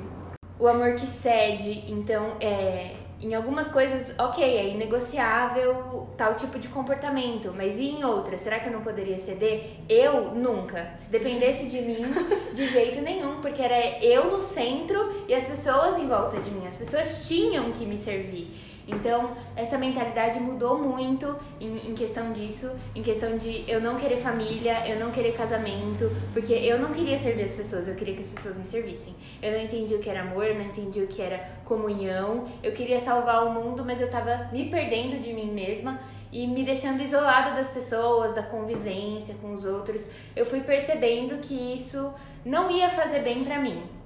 o amor que cede. Então, é, em algumas coisas, ok, é inegociável tal tipo de comportamento, mas e em outras? Será que eu não poderia ceder? Eu nunca. Se dependesse de mim, de jeito nenhum, porque era eu no centro e as pessoas em volta de mim. As pessoas tinham que me servir. Então, essa mentalidade mudou muito em, em, questão disso, em questão de eu não querer família, eu não querer casamento, porque eu não queria servir as pessoas, eu queria que as pessoas me servissem. Eu não entendi o que era amor, não entendi o que era comunhão, eu queria salvar o mundo, mas eu tava me perdendo de mim mesma e me deixando isolada das pessoas, da convivência com os outros. Eu fui percebendo que isso não ia fazer bem para mim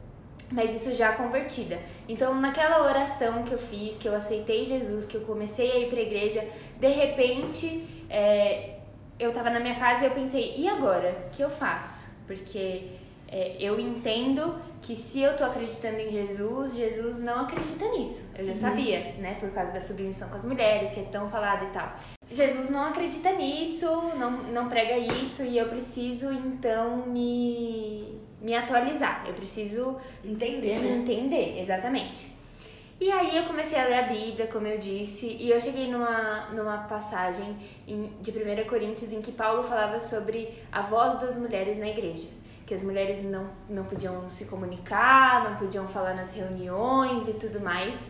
mas isso já convertida. Então, naquela oração que eu fiz, que eu aceitei Jesus, que eu comecei a ir para a igreja, de repente é, eu estava na minha casa e eu pensei: e agora? O que eu faço? Porque é, eu entendo que se eu tô acreditando em Jesus, Jesus não acredita nisso. Eu já uhum. sabia, né? Por causa da submissão com as mulheres, que é tão falada e tal. Jesus não acredita nisso, não, não prega isso, e eu preciso então me me atualizar, eu preciso entender, né? Entender, exatamente. E aí eu comecei a ler a Bíblia, como eu disse, e eu cheguei numa, numa passagem em, de 1 Coríntios em que Paulo falava sobre a voz das mulheres na igreja. Que as mulheres não, não podiam se comunicar, não podiam falar nas reuniões e tudo mais.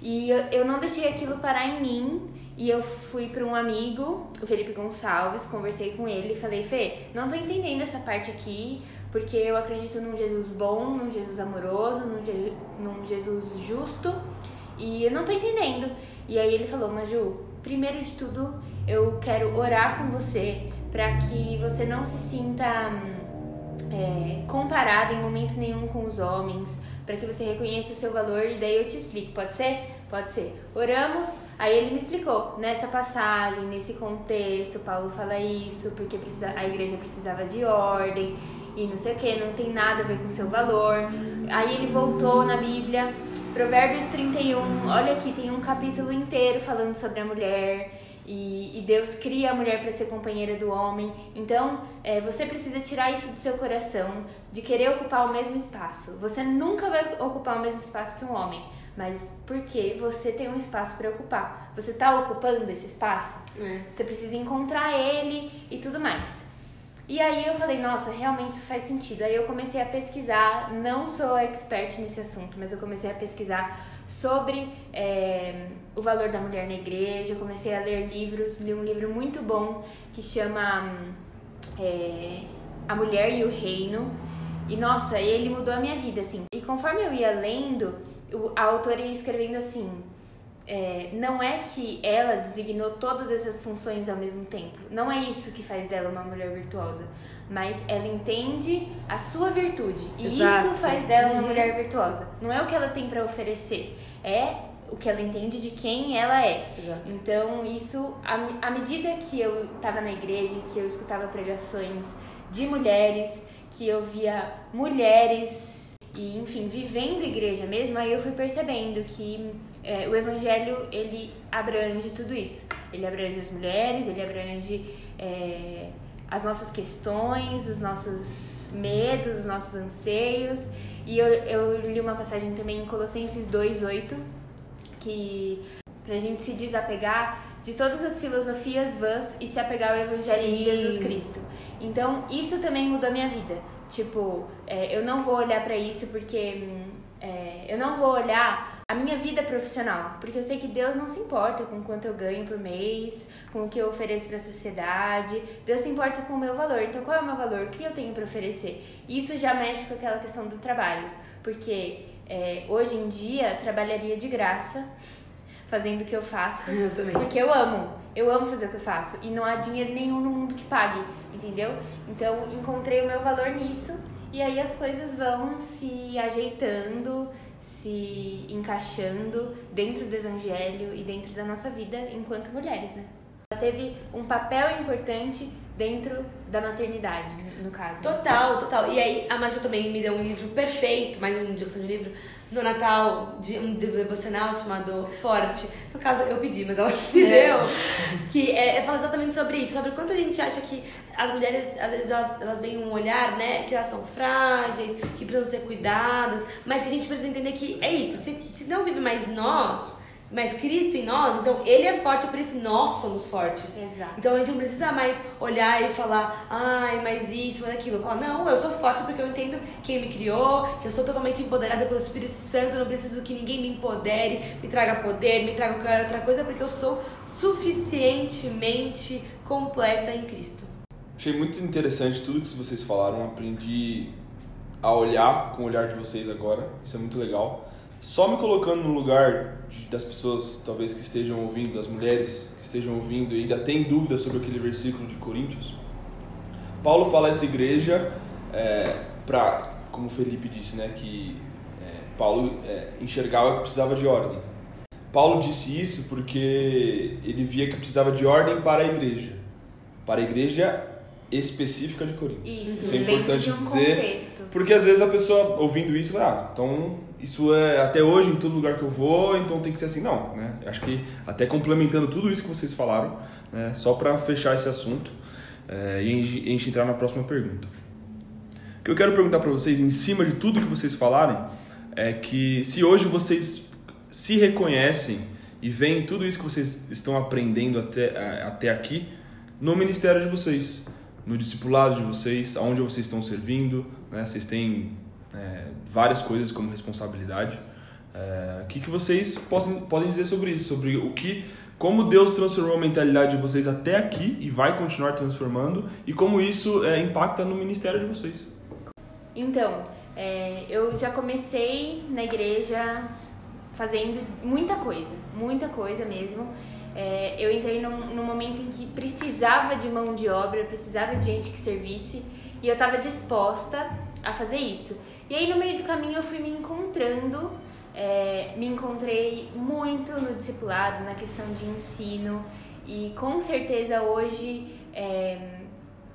E eu, eu não deixei aquilo parar em mim, e eu fui para um amigo, o Felipe Gonçalves, conversei com ele e falei: Fê, não tô entendendo essa parte aqui, porque eu acredito num Jesus bom, num Jesus amoroso, num, Je num Jesus justo e eu não tô entendendo. E aí ele falou, Maju, primeiro de tudo eu quero orar com você para que você não se sinta é, comparada em momento nenhum com os homens, para que você reconheça o seu valor e daí eu te explico, pode ser? Pode ser. Oramos, aí ele me explicou, nessa passagem, nesse contexto, Paulo fala isso, porque precisa, a igreja precisava de ordem, e não sei o que, não tem nada a ver com o seu valor. Aí ele voltou na Bíblia, Provérbios 31, olha aqui, tem um capítulo inteiro falando sobre a mulher. E, e Deus cria a mulher para ser companheira do homem. Então, é, você precisa tirar isso do seu coração, de querer ocupar o mesmo espaço. Você nunca vai ocupar o mesmo espaço que um homem mas porque você tem um espaço para ocupar. Você está ocupando esse espaço? É. Você precisa encontrar ele e tudo mais. E aí eu falei, nossa, realmente faz sentido. Aí eu comecei a pesquisar, não sou expert nesse assunto, mas eu comecei a pesquisar sobre é, o valor da mulher na igreja, eu comecei a ler livros, li um livro muito bom que chama é, A Mulher e o Reino. E nossa, ele mudou a minha vida, assim. E conforme eu ia lendo, a autora ia escrevendo assim: é, não é que ela designou todas essas funções ao mesmo tempo. Não é isso que faz dela uma mulher virtuosa. Mas ela entende a sua virtude. E Exato. isso faz dela uma uhum. mulher virtuosa. Não é o que ela tem para oferecer. É o que ela entende de quem ela é. Exato. Então, isso, à medida que eu estava na igreja, que eu escutava pregações de mulheres, que eu via mulheres e enfim vivendo igreja mesmo aí eu fui percebendo que é, o evangelho ele abrange tudo isso. Ele abrange as mulheres ele abrange é, as nossas questões os nossos medos os nossos anseios. E eu, eu li uma passagem também em Colossenses 2:8 que pra gente se desapegar de todas as filosofias vãs e se apegar ao evangelho Sim. de Jesus Cristo. Então isso também mudou a minha vida Tipo, é, eu não vou olhar para isso porque é, eu não vou olhar a minha vida profissional, porque eu sei que Deus não se importa com quanto eu ganho por mês, com o que eu ofereço para a sociedade. Deus se importa com o meu valor. Então, qual é o meu valor? O que eu tenho para oferecer? Isso já mexe com aquela questão do trabalho, porque é, hoje em dia trabalharia de graça fazendo o que eu faço, eu também. porque eu amo. Eu amo fazer o que eu faço e não há dinheiro nenhum no mundo que pague, entendeu? Então encontrei o meu valor nisso e aí as coisas vão se ajeitando, se encaixando dentro do evangelho e dentro da nossa vida enquanto mulheres, né? Ela teve um papel importante dentro da maternidade, no caso. Total, total. E aí a Maju também me deu um livro perfeito, mais uma indicação de livro, no Natal, de um devocional chamado Forte. No caso, eu pedi, mas ela me deu. Que é, é fala exatamente sobre isso, sobre quanto a gente acha que as mulheres, às vezes, elas, elas veem um olhar, né, que elas são frágeis, que precisam ser cuidadas, mas que a gente precisa entender que é isso. Se, se não vive mais nós mas Cristo em nós, então Ele é forte, por isso nós somos fortes. Exato. Então a gente não precisa mais olhar e falar, ai, mas isso, mas aquilo. Falar, não, eu sou forte porque eu entendo quem me criou, que eu sou totalmente empoderada pelo Espírito Santo, não preciso que ninguém me empodere, me traga poder, me traga qualquer outra coisa, porque eu sou suficientemente completa em Cristo. Achei muito interessante tudo que vocês falaram, aprendi a olhar com o olhar de vocês agora, isso é muito legal. Só me colocando no lugar de, das pessoas, talvez que estejam ouvindo, das mulheres que estejam ouvindo e ainda tem dúvidas sobre aquele versículo de Coríntios. Paulo fala a essa igreja é, para, como o Felipe disse, né, que é, Paulo é, enxergava que precisava de ordem. Paulo disse isso porque ele via que precisava de ordem para a igreja, para a igreja específica de Corinto. Isso, Isso é importante um dizer, contexto. porque às vezes a pessoa ouvindo isso vai, ah, então isso é até hoje em todo lugar que eu vou, então tem que ser assim. Não, né? Acho que até complementando tudo isso que vocês falaram, né, só para fechar esse assunto é, e a gente- entrar na próxima pergunta. O que eu quero perguntar para vocês, em cima de tudo que vocês falaram, é que se hoje vocês se reconhecem e veem tudo isso que vocês estão aprendendo até, até aqui no ministério de vocês, no discipulado de vocês, aonde vocês estão servindo, né? Vocês têm é, várias coisas como responsabilidade. É, o que, que vocês possam, podem dizer sobre isso? Sobre o que, como Deus transformou a mentalidade de vocês até aqui e vai continuar transformando e como isso é, impacta no ministério de vocês. Então, é, eu já comecei na igreja fazendo muita coisa, muita coisa mesmo. É, eu entrei num, num momento em que precisava de mão de obra, precisava de gente que servisse e eu estava disposta a fazer isso. E aí no meio do caminho eu fui me encontrando, é, me encontrei muito no discipulado, na questão de ensino e com certeza hoje é,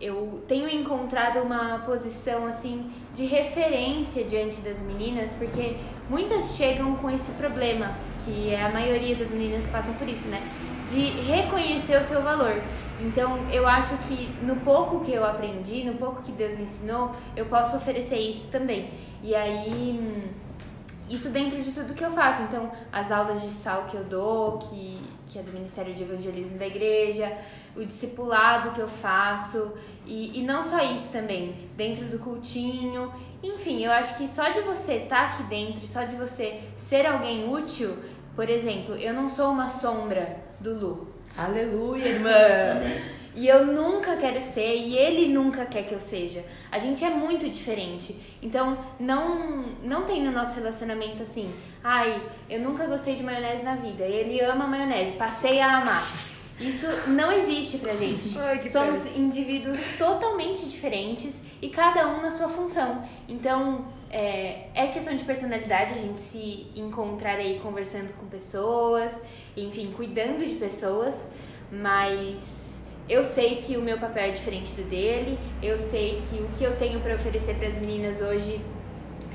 eu tenho encontrado uma posição assim de referência diante das meninas, porque muitas chegam com esse problema, que é a maioria das meninas passam por isso, né? De reconhecer o seu valor. Então, eu acho que no pouco que eu aprendi, no pouco que Deus me ensinou, eu posso oferecer isso também. E aí, isso dentro de tudo que eu faço. Então, as aulas de sal que eu dou, que, que é do Ministério de Evangelismo da Igreja, o discipulado que eu faço, e, e não só isso também, dentro do cultinho. Enfim, eu acho que só de você estar aqui dentro, só de você ser alguém útil, por exemplo, eu não sou uma sombra do Lu. Aleluia, irmã! E eu nunca quero ser e ele nunca quer que eu seja. A gente é muito diferente. Então, não não tem no nosso relacionamento assim, ai, eu nunca gostei de maionese na vida. E ele ama maionese, passei a amar. Isso não existe pra gente. Ai, que Somos indivíduos totalmente diferentes e cada um na sua função. Então, é, é questão de personalidade a gente se encontrar aí conversando com pessoas, enfim, cuidando de pessoas, mas eu sei que o meu papel é diferente do dele, eu sei que o que eu tenho para oferecer para as meninas hoje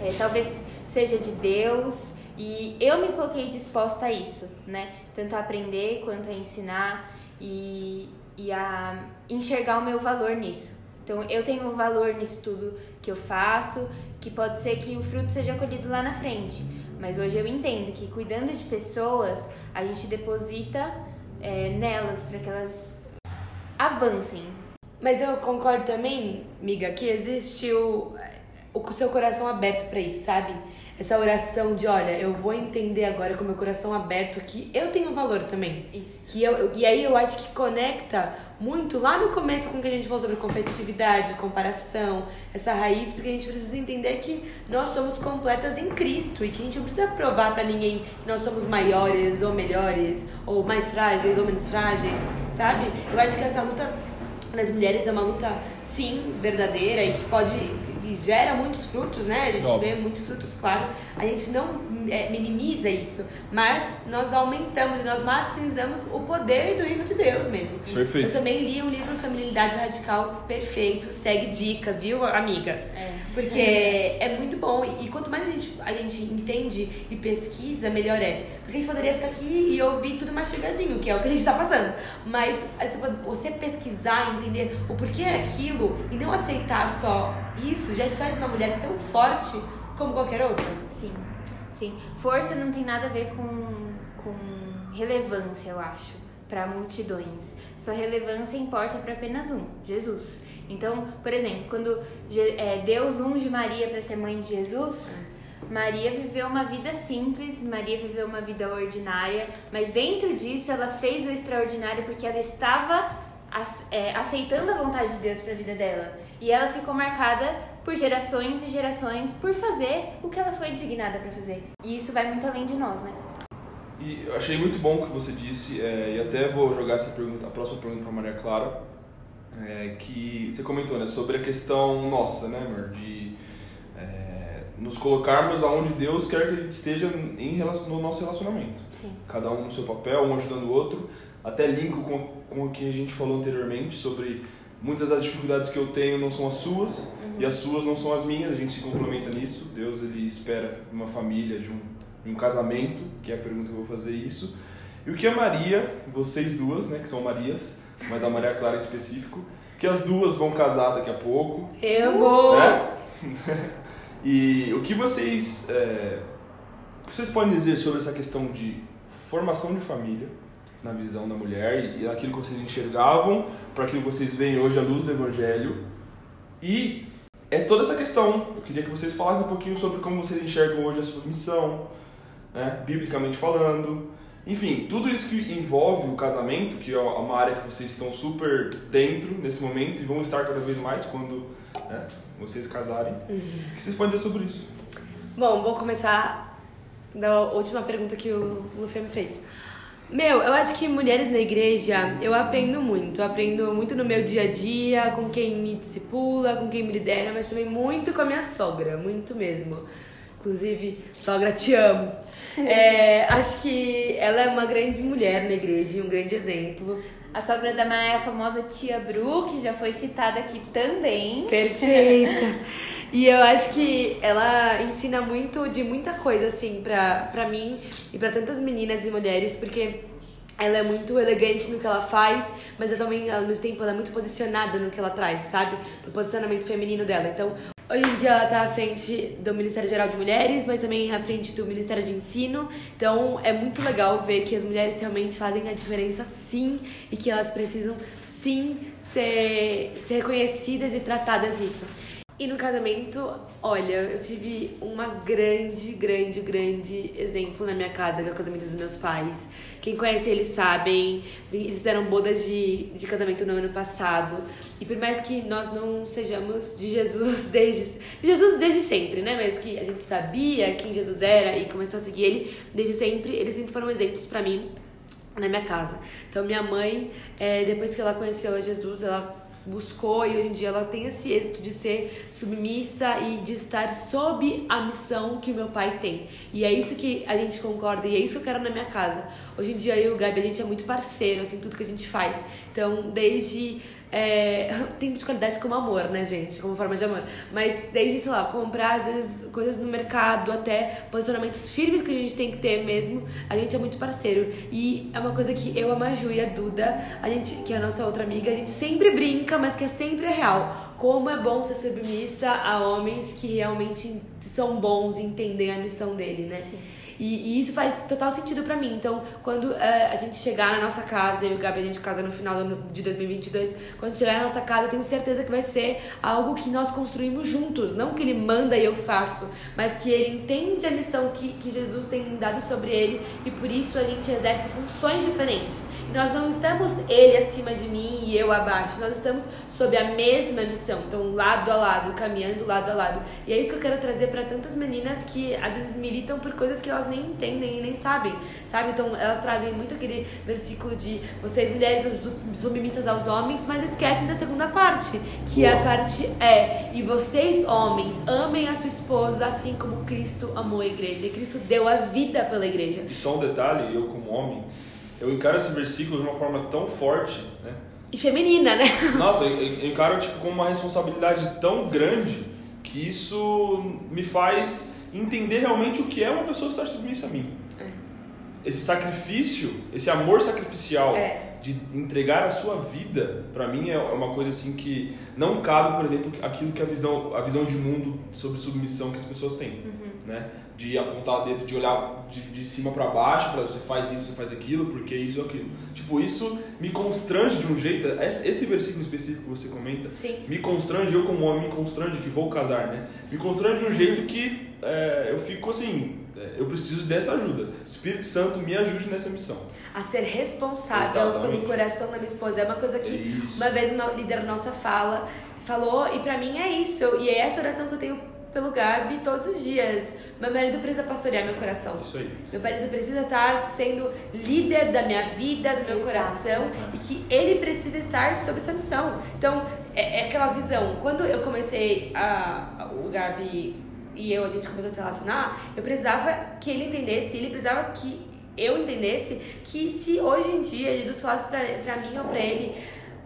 é, talvez seja de Deus e eu me coloquei disposta a isso, né? Tanto a aprender quanto a ensinar e, e a enxergar o meu valor nisso. Então eu tenho um valor nisso tudo que eu faço, que pode ser que o fruto seja colhido lá na frente. Mas hoje eu entendo que cuidando de pessoas, a gente deposita é, nelas para que elas avancem. Mas eu concordo também, miga, que existe o, o seu coração aberto pra isso, sabe? Essa oração de, olha, eu vou entender agora com meu coração aberto que eu tenho valor também. Isso. Que eu, e aí eu acho que conecta muito lá no começo com o que a gente falou sobre competitividade, comparação, essa raiz, porque a gente precisa entender que nós somos completas em Cristo e que a gente não precisa provar pra ninguém que nós somos maiores ou melhores, ou mais frágeis ou menos frágeis, sabe? Eu acho que essa luta das mulheres é uma luta, sim, verdadeira e que pode e gera muitos frutos, né? A gente Top. vê muitos frutos, claro. A gente não é, minimiza isso, mas nós aumentamos e nós maximizamos o poder do reino de Deus mesmo. Perfeito. Eu também li um livro Feminilidade Radical perfeito, segue dicas, viu, amigas? É. Porque é muito bom e quanto mais a gente, a gente entende e pesquisa, melhor é. Porque a gente poderia ficar aqui e ouvir tudo mastigadinho, que é o que a gente tá passando. Mas você pesquisar, entender o porquê é aquilo e não aceitar só isso, já faz uma mulher tão forte como qualquer outra. Sim, sim. Força não tem nada a ver com, com relevância, eu acho, para multidões. Sua relevância importa para apenas um, Jesus. Então, por exemplo, quando é, Deus unge Maria para ser mãe de Jesus, Maria viveu uma vida simples, Maria viveu uma vida ordinária, mas dentro disso ela fez o extraordinário porque ela estava é, aceitando a vontade de Deus para a vida dela. E ela ficou marcada por gerações e gerações por fazer o que ela foi designada para fazer. E isso vai muito além de nós, né? E eu achei muito bom o que você disse, é, e até vou jogar essa pergunta, a próxima pergunta para Maria Clara, é, que você comentou, né, sobre a questão nossa, né, amor, de é, nos colocarmos aonde Deus quer que a gente esteja em relação, no nosso relacionamento. Sim. Cada um no seu papel, um ajudando o outro. Até linko com, com o que a gente falou anteriormente sobre muitas das dificuldades que eu tenho não são as suas e as suas não são as minhas. A gente se complementa nisso. Deus ele espera uma família, de um, de um casamento, que é a pergunta que eu vou fazer isso. E o que a Maria, vocês duas, né, que são Marias, mas a Maria Clara em específico, que as duas vão casar daqui a pouco, Amo! né? e o que vocês é, vocês podem dizer sobre essa questão de formação de família na visão da mulher e, aquilo que vocês enxergavam para aquilo que vocês veem hoje à luz do evangelho. E é toda essa questão. Eu queria que vocês falassem um pouquinho sobre como vocês enxergam hoje a sua missão né, biblicamente falando. Enfim tudo isso que envolve o casamento que é uma área que vocês estão super dentro nesse momento e vão estar cada vez mais quando né, vocês casarem. O que vocês podem dizer sobre isso? Bom, vou começar da última pergunta que o Lufê me fez. Meu, eu acho que mulheres na igreja eu aprendo muito. Eu aprendo muito no meu dia a dia, com quem me discipula, com quem me lidera, mas também muito com a minha sogra, muito mesmo. Inclusive, sogra, te amo. É, acho que ela é uma grande mulher na igreja um grande exemplo. A sogra da Maia é a famosa tia Bru, que já foi citada aqui também. Perfeita. E eu acho que ela ensina muito de muita coisa, assim, pra, pra mim e pra tantas meninas e mulheres, porque ela é muito elegante no que ela faz, mas ela também, ao mesmo tempo, ela é muito posicionada no que ela traz, sabe? No posicionamento feminino dela. Então, hoje em dia ela tá à frente do Ministério Geral de Mulheres, mas também à frente do Ministério de Ensino. Então, é muito legal ver que as mulheres realmente fazem a diferença, sim, e que elas precisam, sim, ser, ser reconhecidas e tratadas nisso. E no casamento, olha, eu tive uma grande, grande, grande exemplo na minha casa, que é o casamento dos meus pais. Quem conhece eles sabem, eles fizeram bodas de, de casamento no ano passado. E por mais que nós não sejamos de Jesus desde. De Jesus desde sempre, né? Mas que a gente sabia quem Jesus era e começou a seguir ele desde sempre, eles sempre foram exemplos pra mim na minha casa. Então, minha mãe, é, depois que ela conheceu a Jesus, ela buscou e hoje em dia ela tem esse êxito de ser submissa e de estar sob a missão que o meu pai tem. E é isso que a gente concorda e é isso que eu quero na minha casa. Hoje em dia eu e o Gabi, a gente é muito parceiro, assim, tudo que a gente faz. Então, desde é, tempo de qualidade como amor, né, gente? Como forma de amor. Mas desde, sei lá, comprar às vezes coisas no mercado até posicionamentos firmes que a gente tem que ter mesmo, a gente é muito parceiro. E é uma coisa que eu, a Maju e a Duda, a gente, que é a nossa outra amiga, a gente sempre brinca, mas que é sempre real. Como é bom ser submissa a homens que realmente são bons e entendem a missão dele, né? Sim. E, e isso faz total sentido pra mim. Então, quando eh, a gente chegar na nossa casa, eu e o Gabi, a gente casa no final de 2022, quando chegar na nossa casa, eu tenho certeza que vai ser algo que nós construímos juntos. Não que ele manda e eu faço, mas que ele entende a missão que, que Jesus tem dado sobre ele e por isso a gente exerce funções diferentes. Nós não estamos ele acima de mim e eu abaixo. Nós estamos sob a mesma missão. Então, lado a lado, caminhando lado a lado. E é isso que eu quero trazer para tantas meninas que às vezes militam por coisas que elas nem entendem e nem sabem, sabe? Então, elas trazem muito aquele versículo de vocês mulheres são submissas aos homens, mas esquecem da segunda parte, que a parte é e vocês homens amem a sua esposa assim como Cristo amou a igreja. E Cristo deu a vida pela igreja. E só um detalhe, eu como homem, eu encaro esse versículo de uma forma tão forte, né? E feminina, né? Nossa, eu, eu encaro tipo como uma responsabilidade tão grande que isso me faz entender realmente o que é uma pessoa estar submissa a mim. É. Esse sacrifício, esse amor sacrificial É. de entregar a sua vida, pra mim é uma coisa assim que não cabe, por exemplo, aquilo que a visão, a visão de mundo sobre submissão que as pessoas têm, né? De apontar o dedo, de olhar de, de cima pra baixo, para você faz isso, você faz aquilo, porque isso ou aquilo. Tipo, isso me constrange de um jeito, esse versículo específico que você comenta, Sim. me constrange, eu como homem me constrange, que vou casar, né? Me constrange de um jeito que é, eu fico assim, é, eu preciso dessa ajuda. Espírito Santo me ajude nessa missão. A ser responsável Exatamente. pelo coração da minha esposa. É uma coisa que Isso. uma vez uma líder nossa fala, falou, e pra mim é isso. E é essa oração que eu tenho pelo Gabi todos os dias. Meu marido precisa pastorear meu coração. Isso aí. Meu marido precisa estar sendo líder da minha vida, do meu Exato. coração, e que ele precisa estar sob essa missão. Então, é, é aquela visão. Quando eu comecei a, o Gabi e eu, a gente começou a se relacionar, eu precisava que ele entendesse, ele precisava que eu entendesse que se hoje em dia Jesus falasse pra, pra mim ou pra ele,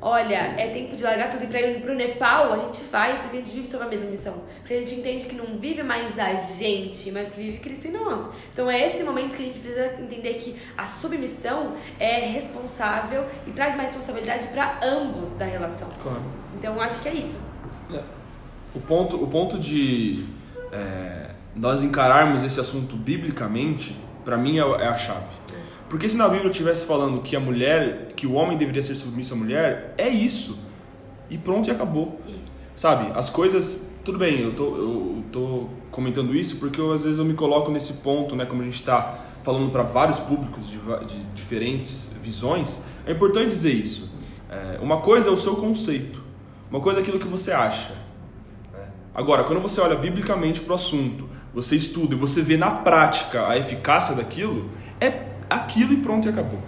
olha, é tempo de largar tudo e pra ir pro Nepal, a gente vai, porque a gente vive sob a mesma missão. Porque a gente entende que não vive mais a gente, mas que vive Cristo em nós. Então é esse momento que a gente precisa entender que a submissão é responsável e traz mais responsabilidade pra ambos da relação. Claro. Então acho que é isso. O ponto, o ponto de é, nós encararmos esse assunto biblicamente, pra mim é, é a chave. Porque se na Bíblia estivesse falando que a mulher, que o homem deveria ser submisso à mulher, é isso. E pronto, e acabou. Isso. Sabe, as coisas. Tudo bem, eu tô, eu tô comentando isso porque eu, às vezes eu me coloco nesse ponto, né? Como a gente está falando para vários públicos de, de diferentes visões, é importante dizer isso. É, uma coisa é o seu conceito, uma coisa é aquilo que você acha. né? Agora, quando você olha biblicamente para o assunto, você estuda e você vê na prática a eficácia daquilo, é aquilo e pronto e acabou.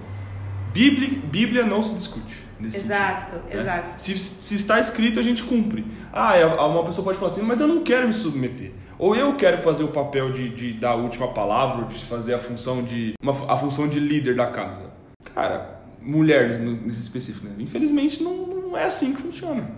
Bíblia, Bíblia não se discute. Nesse Exato, sentido, né? exato. Se, se está escrito, a gente cumpre. Ah, é, uma pessoa pode falar assim, mas eu não quero me submeter. Ou eu quero fazer o papel de, de dar a última palavra, de fazer a função de uma, a função de líder da casa. Cara, mulher nesse específico, né? Infelizmente não, não é assim que funciona,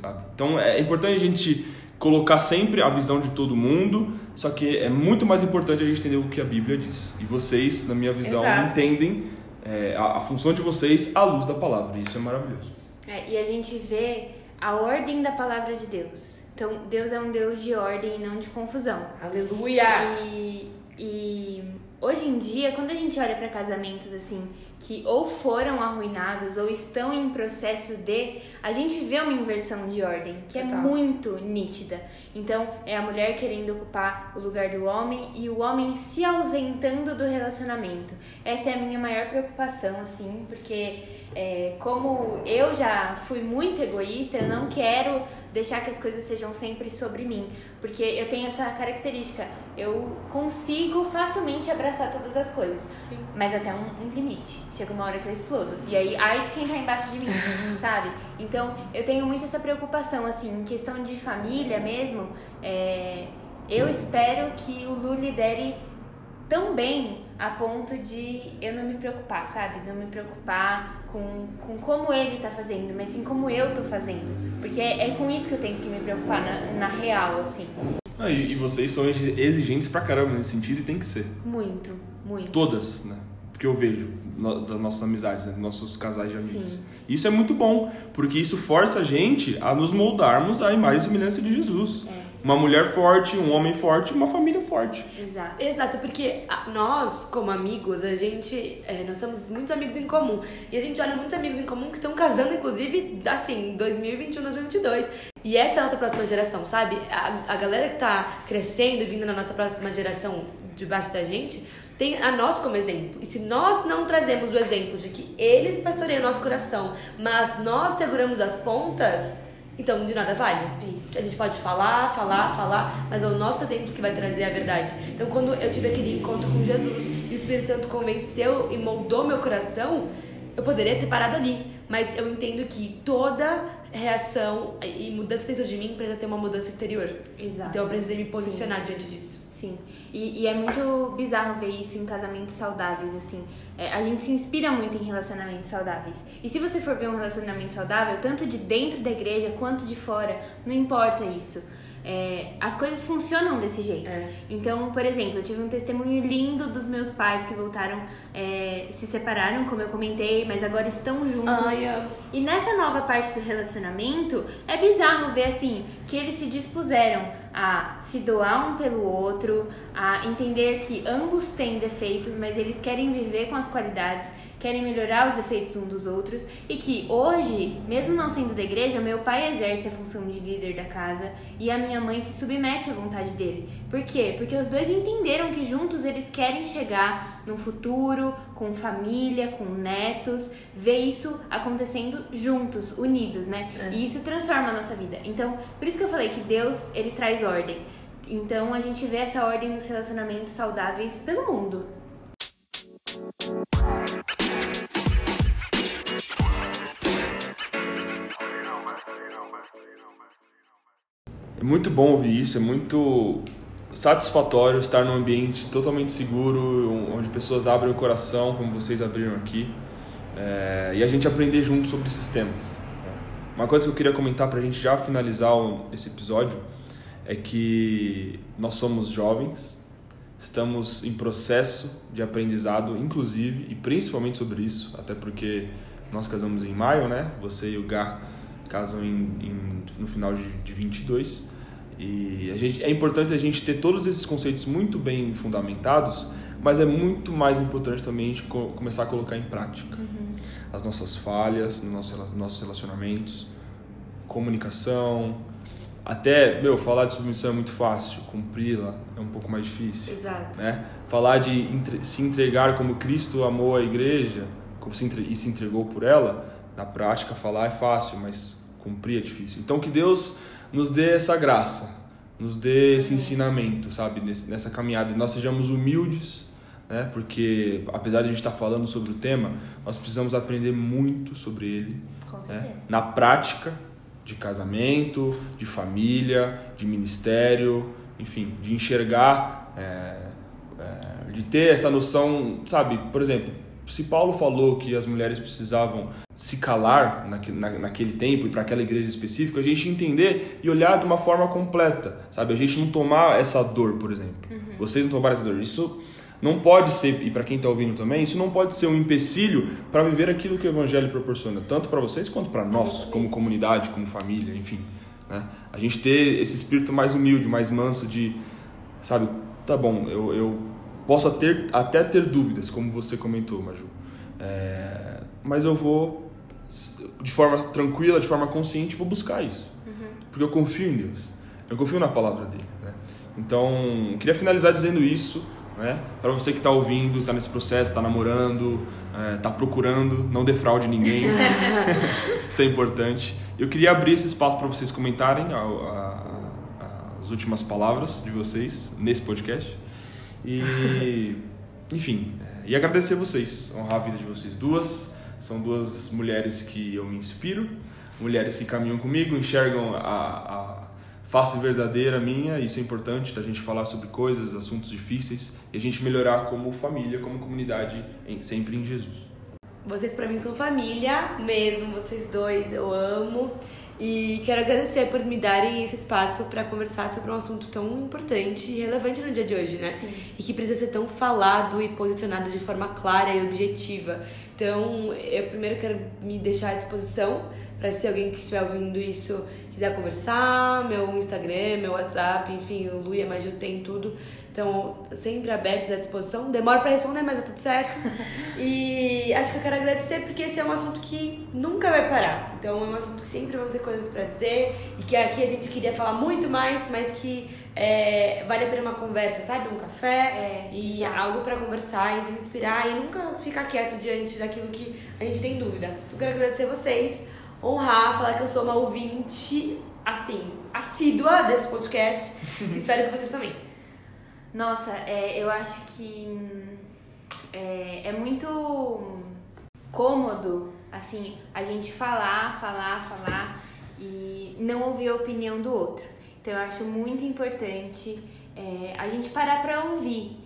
sabe? Então é importante a gente colocar sempre a visão de todo mundo, só que é muito mais importante a gente entender o que a Bíblia diz. E vocês, na minha visão, Exato. entendem é, a, a função de vocês à luz da palavra. E isso é maravilhoso. É, e a gente vê a ordem da palavra de Deus. Então, Deus é um Deus de ordem e não de confusão. Aleluia! E, e hoje em dia, quando a gente olha para casamentos assim, que ou foram arruinados ou estão em processo de, a gente vê uma inversão de ordem, que é Total. muito nítida. Então, é a mulher querendo ocupar o lugar do homem e o homem se ausentando do relacionamento. Essa é a minha maior preocupação, assim, porque é, como eu já fui muito egoísta, eu não quero deixar que as coisas sejam sempre sobre mim, porque eu tenho essa característica, eu consigo facilmente abraçar todas as coisas, Sim. mas até um, um limite. Chega uma hora que eu explodo. E aí, ai de quem tá embaixo de mim, sabe? Então, eu tenho muito essa preocupação, assim, em questão de família mesmo, é, eu espero que o Lu lidere tão bem a ponto de eu não me preocupar, sabe? Não me preocupar com, com como ele tá fazendo, mas sim como eu tô fazendo. Porque é, é com isso que eu tenho que me preocupar na, na real, assim. Ah, e, e vocês são exi- exigentes pra caramba nesse sentido e tem que ser. Muito, muito. Todas, né? Porque eu vejo no- das nossas amizades, né? dos nossos casais de amigos. Sim. Isso é muito bom, porque isso força a gente a nos moldarmos à imagem e semelhança de Jesus. É. Uma mulher forte, um homem forte, uma família forte. Exato. Exato, porque nós, como amigos, a gente. é, nós temos muitos amigos em comum. E a gente olha muitos amigos em comum que estão casando, inclusive, assim, 2021, 2022. E essa é a nossa próxima geração, sabe? A, a galera que tá crescendo e vindo na nossa próxima geração debaixo da gente tem a nós como exemplo. E se nós não trazemos o exemplo de que eles pastoreiam nosso coração, mas nós seguramos as pontas, então de nada vale. Isso. A gente pode falar, falar, falar, mas é o nosso exemplo que vai trazer a verdade. Então quando eu tive aquele encontro com Jesus e o Espírito Santo convenceu e moldou meu coração, eu poderia ter parado ali. Mas eu entendo que toda reação e mudança dentro de mim precisa ter uma mudança exterior. Exato. Então eu precisei me posicionar diante disso. Sim, e, e, é muito bizarro ver isso em casamentos saudáveis, assim. É, a gente se inspira muito em relacionamentos saudáveis. E se você for ver um relacionamento saudável, tanto de dentro da igreja quanto de fora, não importa isso. É, as coisas funcionam desse jeito. É. Então, por exemplo, eu tive um testemunho lindo dos meus pais que voltaram, é, se separaram, como eu comentei, mas agora estão juntos. Ai. E nessa nova parte do relacionamento, é bizarro ver assim que eles se dispuseram a se doar um pelo outro, a entender que ambos têm defeitos, mas eles querem viver com as qualidades querem melhorar os defeitos um dos outros e que hoje, mesmo não sendo da igreja, meu pai exerce a função de líder da casa e a minha mãe se submete à vontade dele. Por quê? Porque os dois entenderam que juntos eles querem chegar num futuro, com família, com netos, ver isso acontecendo juntos, unidos, né? É. E isso transforma a nossa vida. Então, por isso que eu falei que Deus, ele traz ordem. Então, a gente vê essa ordem nos relacionamentos saudáveis pelo mundo. É muito bom ouvir isso, é muito satisfatório estar num ambiente totalmente seguro, onde pessoas abrem o coração, como vocês abriram aqui, é, e a gente aprender junto sobre esses temas. né? Uma coisa que eu queria comentar para a gente já finalizar esse episódio é que nós somos jovens, estamos em processo de aprendizado, inclusive e principalmente sobre isso, até porque nós casamos em maio, né? Você e o Gá casam em, em- no final de, de 22 e a gente, é importante a gente ter todos esses conceitos muito bem fundamentados, mas é muito mais importante também a gente co- começar a colocar em prática as nossas falhas, nos nossos nossos relacionamentos, comunicação, até, meu, falar de submissão é muito fácil, cumpri-la é um pouco mais difícil Exato. né? Falar de entre- se entregar como Cristo amou a igreja como se e se entregou por ela, na prática falar é fácil, mas cumprir é difícil. Então que Deus nos dê essa graça, nos dê esse ensinamento, sabe, nessa caminhada, e nós sejamos humildes, né? Porque apesar de a gente estar falando sobre o tema, nós precisamos aprender muito sobre ele, né? na prática de casamento, de família, de ministério, enfim, de enxergar, é, é, de ter essa noção, sabe? Por exemplo, se Paulo falou que as mulheres precisavam se calar naque- na, naquele tempo e para aquela igreja específica, a gente entender e olhar de uma forma completa, sabe? A gente não tomar essa dor, por exemplo. Vocês não tomaram essa dor. Isso não pode ser, e para quem está ouvindo também, isso não pode ser um empecilho para viver aquilo que o evangelho proporciona, tanto para vocês quanto para nós, como comunidade, como família, enfim. Né? A gente ter esse espírito mais humilde, mais manso de, sabe, tá bom, eu, eu posso ter, até ter dúvidas, como você comentou, Maju, É, mas eu vou, de forma tranquila, de forma consciente, vou buscar isso. Porque eu confio em Deus, eu confio na palavra dele. Né? Então, queria finalizar dizendo isso, né? Para você que está ouvindo, está nesse processo, está namorando, está procurando, não defraude ninguém. Isso é importante. Eu queria abrir esse espaço para vocês comentarem a- a- a- as últimas palavras de vocês nesse podcast. E, enfim, é, e agradecer vocês, honrar a vida de vocês duas. São duas mulheres que eu me inspiro, mulheres que caminham comigo, enxergam a, a face verdadeira minha. Isso é importante da gente falar sobre coisas, assuntos difíceis e a gente melhorar como família, como comunidade, em- sempre em Jesus. Vocês pra mim são família mesmo, vocês dois, eu amo. E quero agradecer por me darem esse espaço pra conversar sobre um assunto tão importante e relevante no dia de hoje, né? E que precisa ser tão falado e posicionado de forma clara e objetiva. Então, eu primeiro quero me deixar à disposição pra se alguém que estiver ouvindo isso quiser conversar, meu Instagram, meu WhatsApp, enfim, o Lu e a Maju tem tudo. Então, sempre abertos à disposição. Demora pra responder, mas é tudo certo. e acho que eu quero agradecer porque esse é um assunto que nunca vai parar. Então, é um assunto que sempre vão ter coisas pra dizer e que aqui a gente queria falar muito mais, mas que é, vale a pena uma conversa, sabe? Um café É, e algo pra conversar e se inspirar e nunca ficar quieto diante daquilo que a gente tem dúvida. Eu quero agradecer vocês, honrar, falar que eu sou uma ouvinte, assim, assídua desse podcast. Espero que vocês também. Nossa, é, eu acho que hum, é, é muito cômodo, assim, a gente falar, falar, falar e não ouvir a opinião do outro. Então, eu acho muito importante é, a gente parar para ouvir.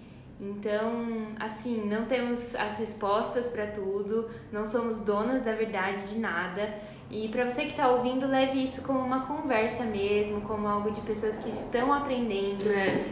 Então, assim, não temos as respostas para tudo, não somos donas da verdade de nada. E para você que está ouvindo, leve isso como uma conversa mesmo, como algo de pessoas que estão aprendendo,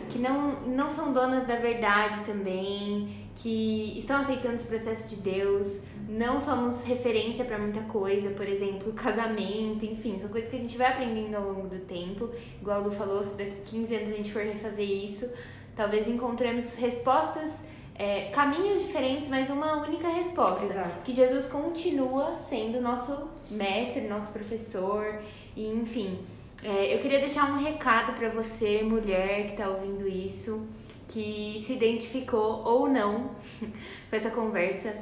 que não, não são donas da verdade também, que estão aceitando os processos de Deus, não somos referência para muita coisa, por exemplo, casamento, enfim, são coisas que a gente vai aprendendo ao longo do tempo. Igual a Lu falou, se daqui 15 anos a gente for refazer isso, talvez encontremos respostas, é, caminhos diferentes, mas uma única resposta. Exato. Que Jesus continua sendo nosso mestre, nosso professor, e enfim. É, eu queria deixar um recado para você, mulher que está ouvindo isso, que se identificou ou não com essa conversa.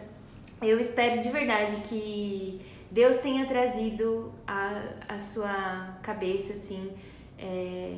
Eu espero de verdade que Deus tenha trazido a, a sua cabeça, assim, é,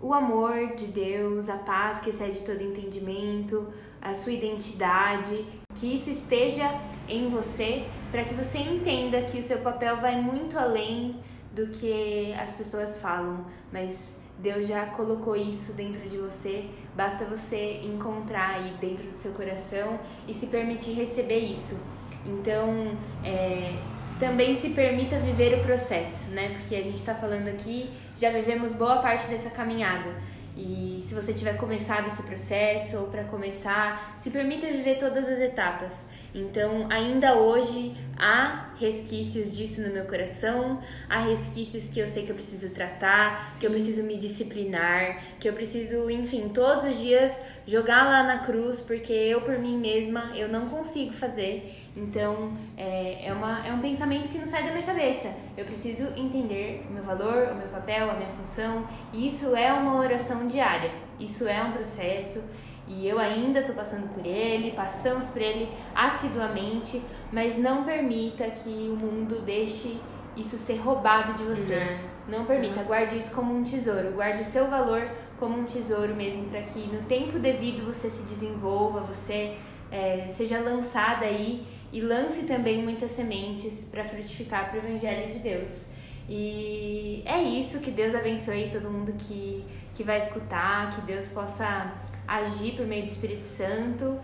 o amor de Deus, a paz que excede todo entendimento, a sua identidade, que isso esteja em você, para que você entenda que o seu papel vai muito além do que as pessoas falam, mas Deus já colocou isso dentro de você, basta você encontrar aí dentro do seu coração e se permitir receber isso. Então, é, também se permita viver o processo, né? Porque a gente está falando aqui, já vivemos boa parte dessa caminhada. E se você tiver começado esse processo ou para começar, se permita viver todas as etapas. Então, ainda hoje há resquícios disso no meu coração, há resquícios que eu sei que eu preciso tratar, que eu preciso me disciplinar, que eu preciso, enfim, todos os dias jogar lá na cruz, porque eu por mim mesma eu não consigo fazer. Então, é, é, uma, é um pensamento que não sai da minha cabeça. Eu preciso entender o meu valor, o meu papel, a minha função. E isso é uma oração diária. Isso é um processo. E eu ainda estou passando por ele, passamos por ele assiduamente, mas não permita que o mundo deixe isso ser roubado de você. Né? Não permita, guarde isso como um tesouro, guarde o seu valor como um tesouro mesmo, para que no tempo devido você se desenvolva, você é, seja lançada aí e lance também muitas sementes para frutificar para o Evangelho de Deus. E é isso, que Deus abençoe todo mundo que, que vai escutar, que Deus possa agir por meio do Espírito Santo.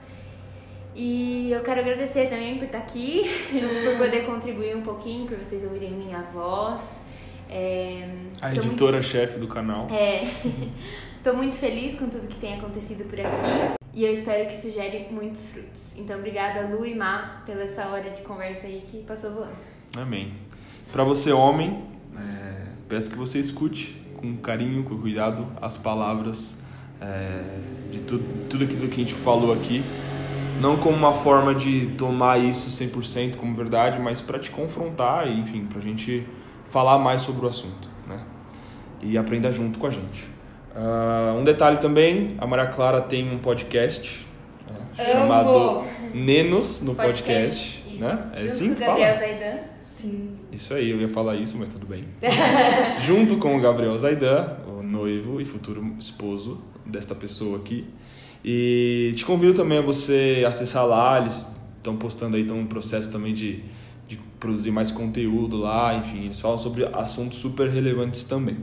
E eu quero agradecer também por estar aqui, por poder contribuir um pouquinho, por vocês ouvirem minha voz. É, A tô muito- editora-chefe do canal. é, tô muito feliz com tudo que tem acontecido por aqui e eu espero que isso gere muitos frutos. Então, obrigada, Lu e Má, pela essa hora de conversa aí que passou voando. Amém. Para você, homem, é, peço que você escute com carinho, com cuidado, as palavras é, de tudo, tudo aquilo que a gente falou aqui. Não como uma forma de tomar isso 100% como verdade, mas para te confrontar enfim, para a gente falar mais sobre o assunto, né? E aprenda junto com a gente. Ah, um detalhe também, a Maria Clara tem um podcast é, Amo! chamado Nenos no podcast, isso. né? É Junto assim que o fala? Gabriel Zaidan. Sim. Isso aí, eu ia falar isso, mas tudo bem. Junto com o Gabriel Zaidan, o noivo e futuro esposo desta pessoa aqui. E te convido também a você acessar lá, eles estão postando aí, estão no processo também de, de produzir mais conteúdo lá, enfim, eles falam sobre assuntos super relevantes também.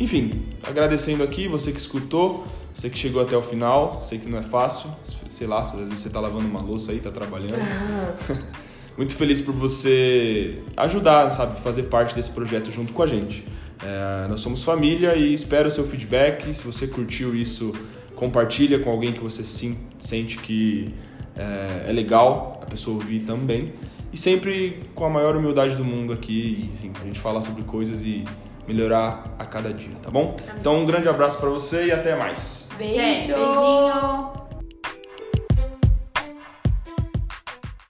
Enfim, agradecendo aqui você que escutou, você que chegou até o final, sei que não é fácil, sei lá, às vezes você tá lavando uma louça aí, tá trabalhando. Muito feliz por você ajudar, sabe, fazer parte desse projeto junto com a gente. É, nós somos família e espero o seu feedback. Se você curtiu isso, compartilha com alguém que você sim, sente que é, é legal a pessoa ouvir também. E sempre com a maior humildade do mundo aqui, e sim, pra gente falar sobre coisas e melhorar a cada dia, tá bom? Então um grande abraço pra você e até mais. Beijo! Beijinho!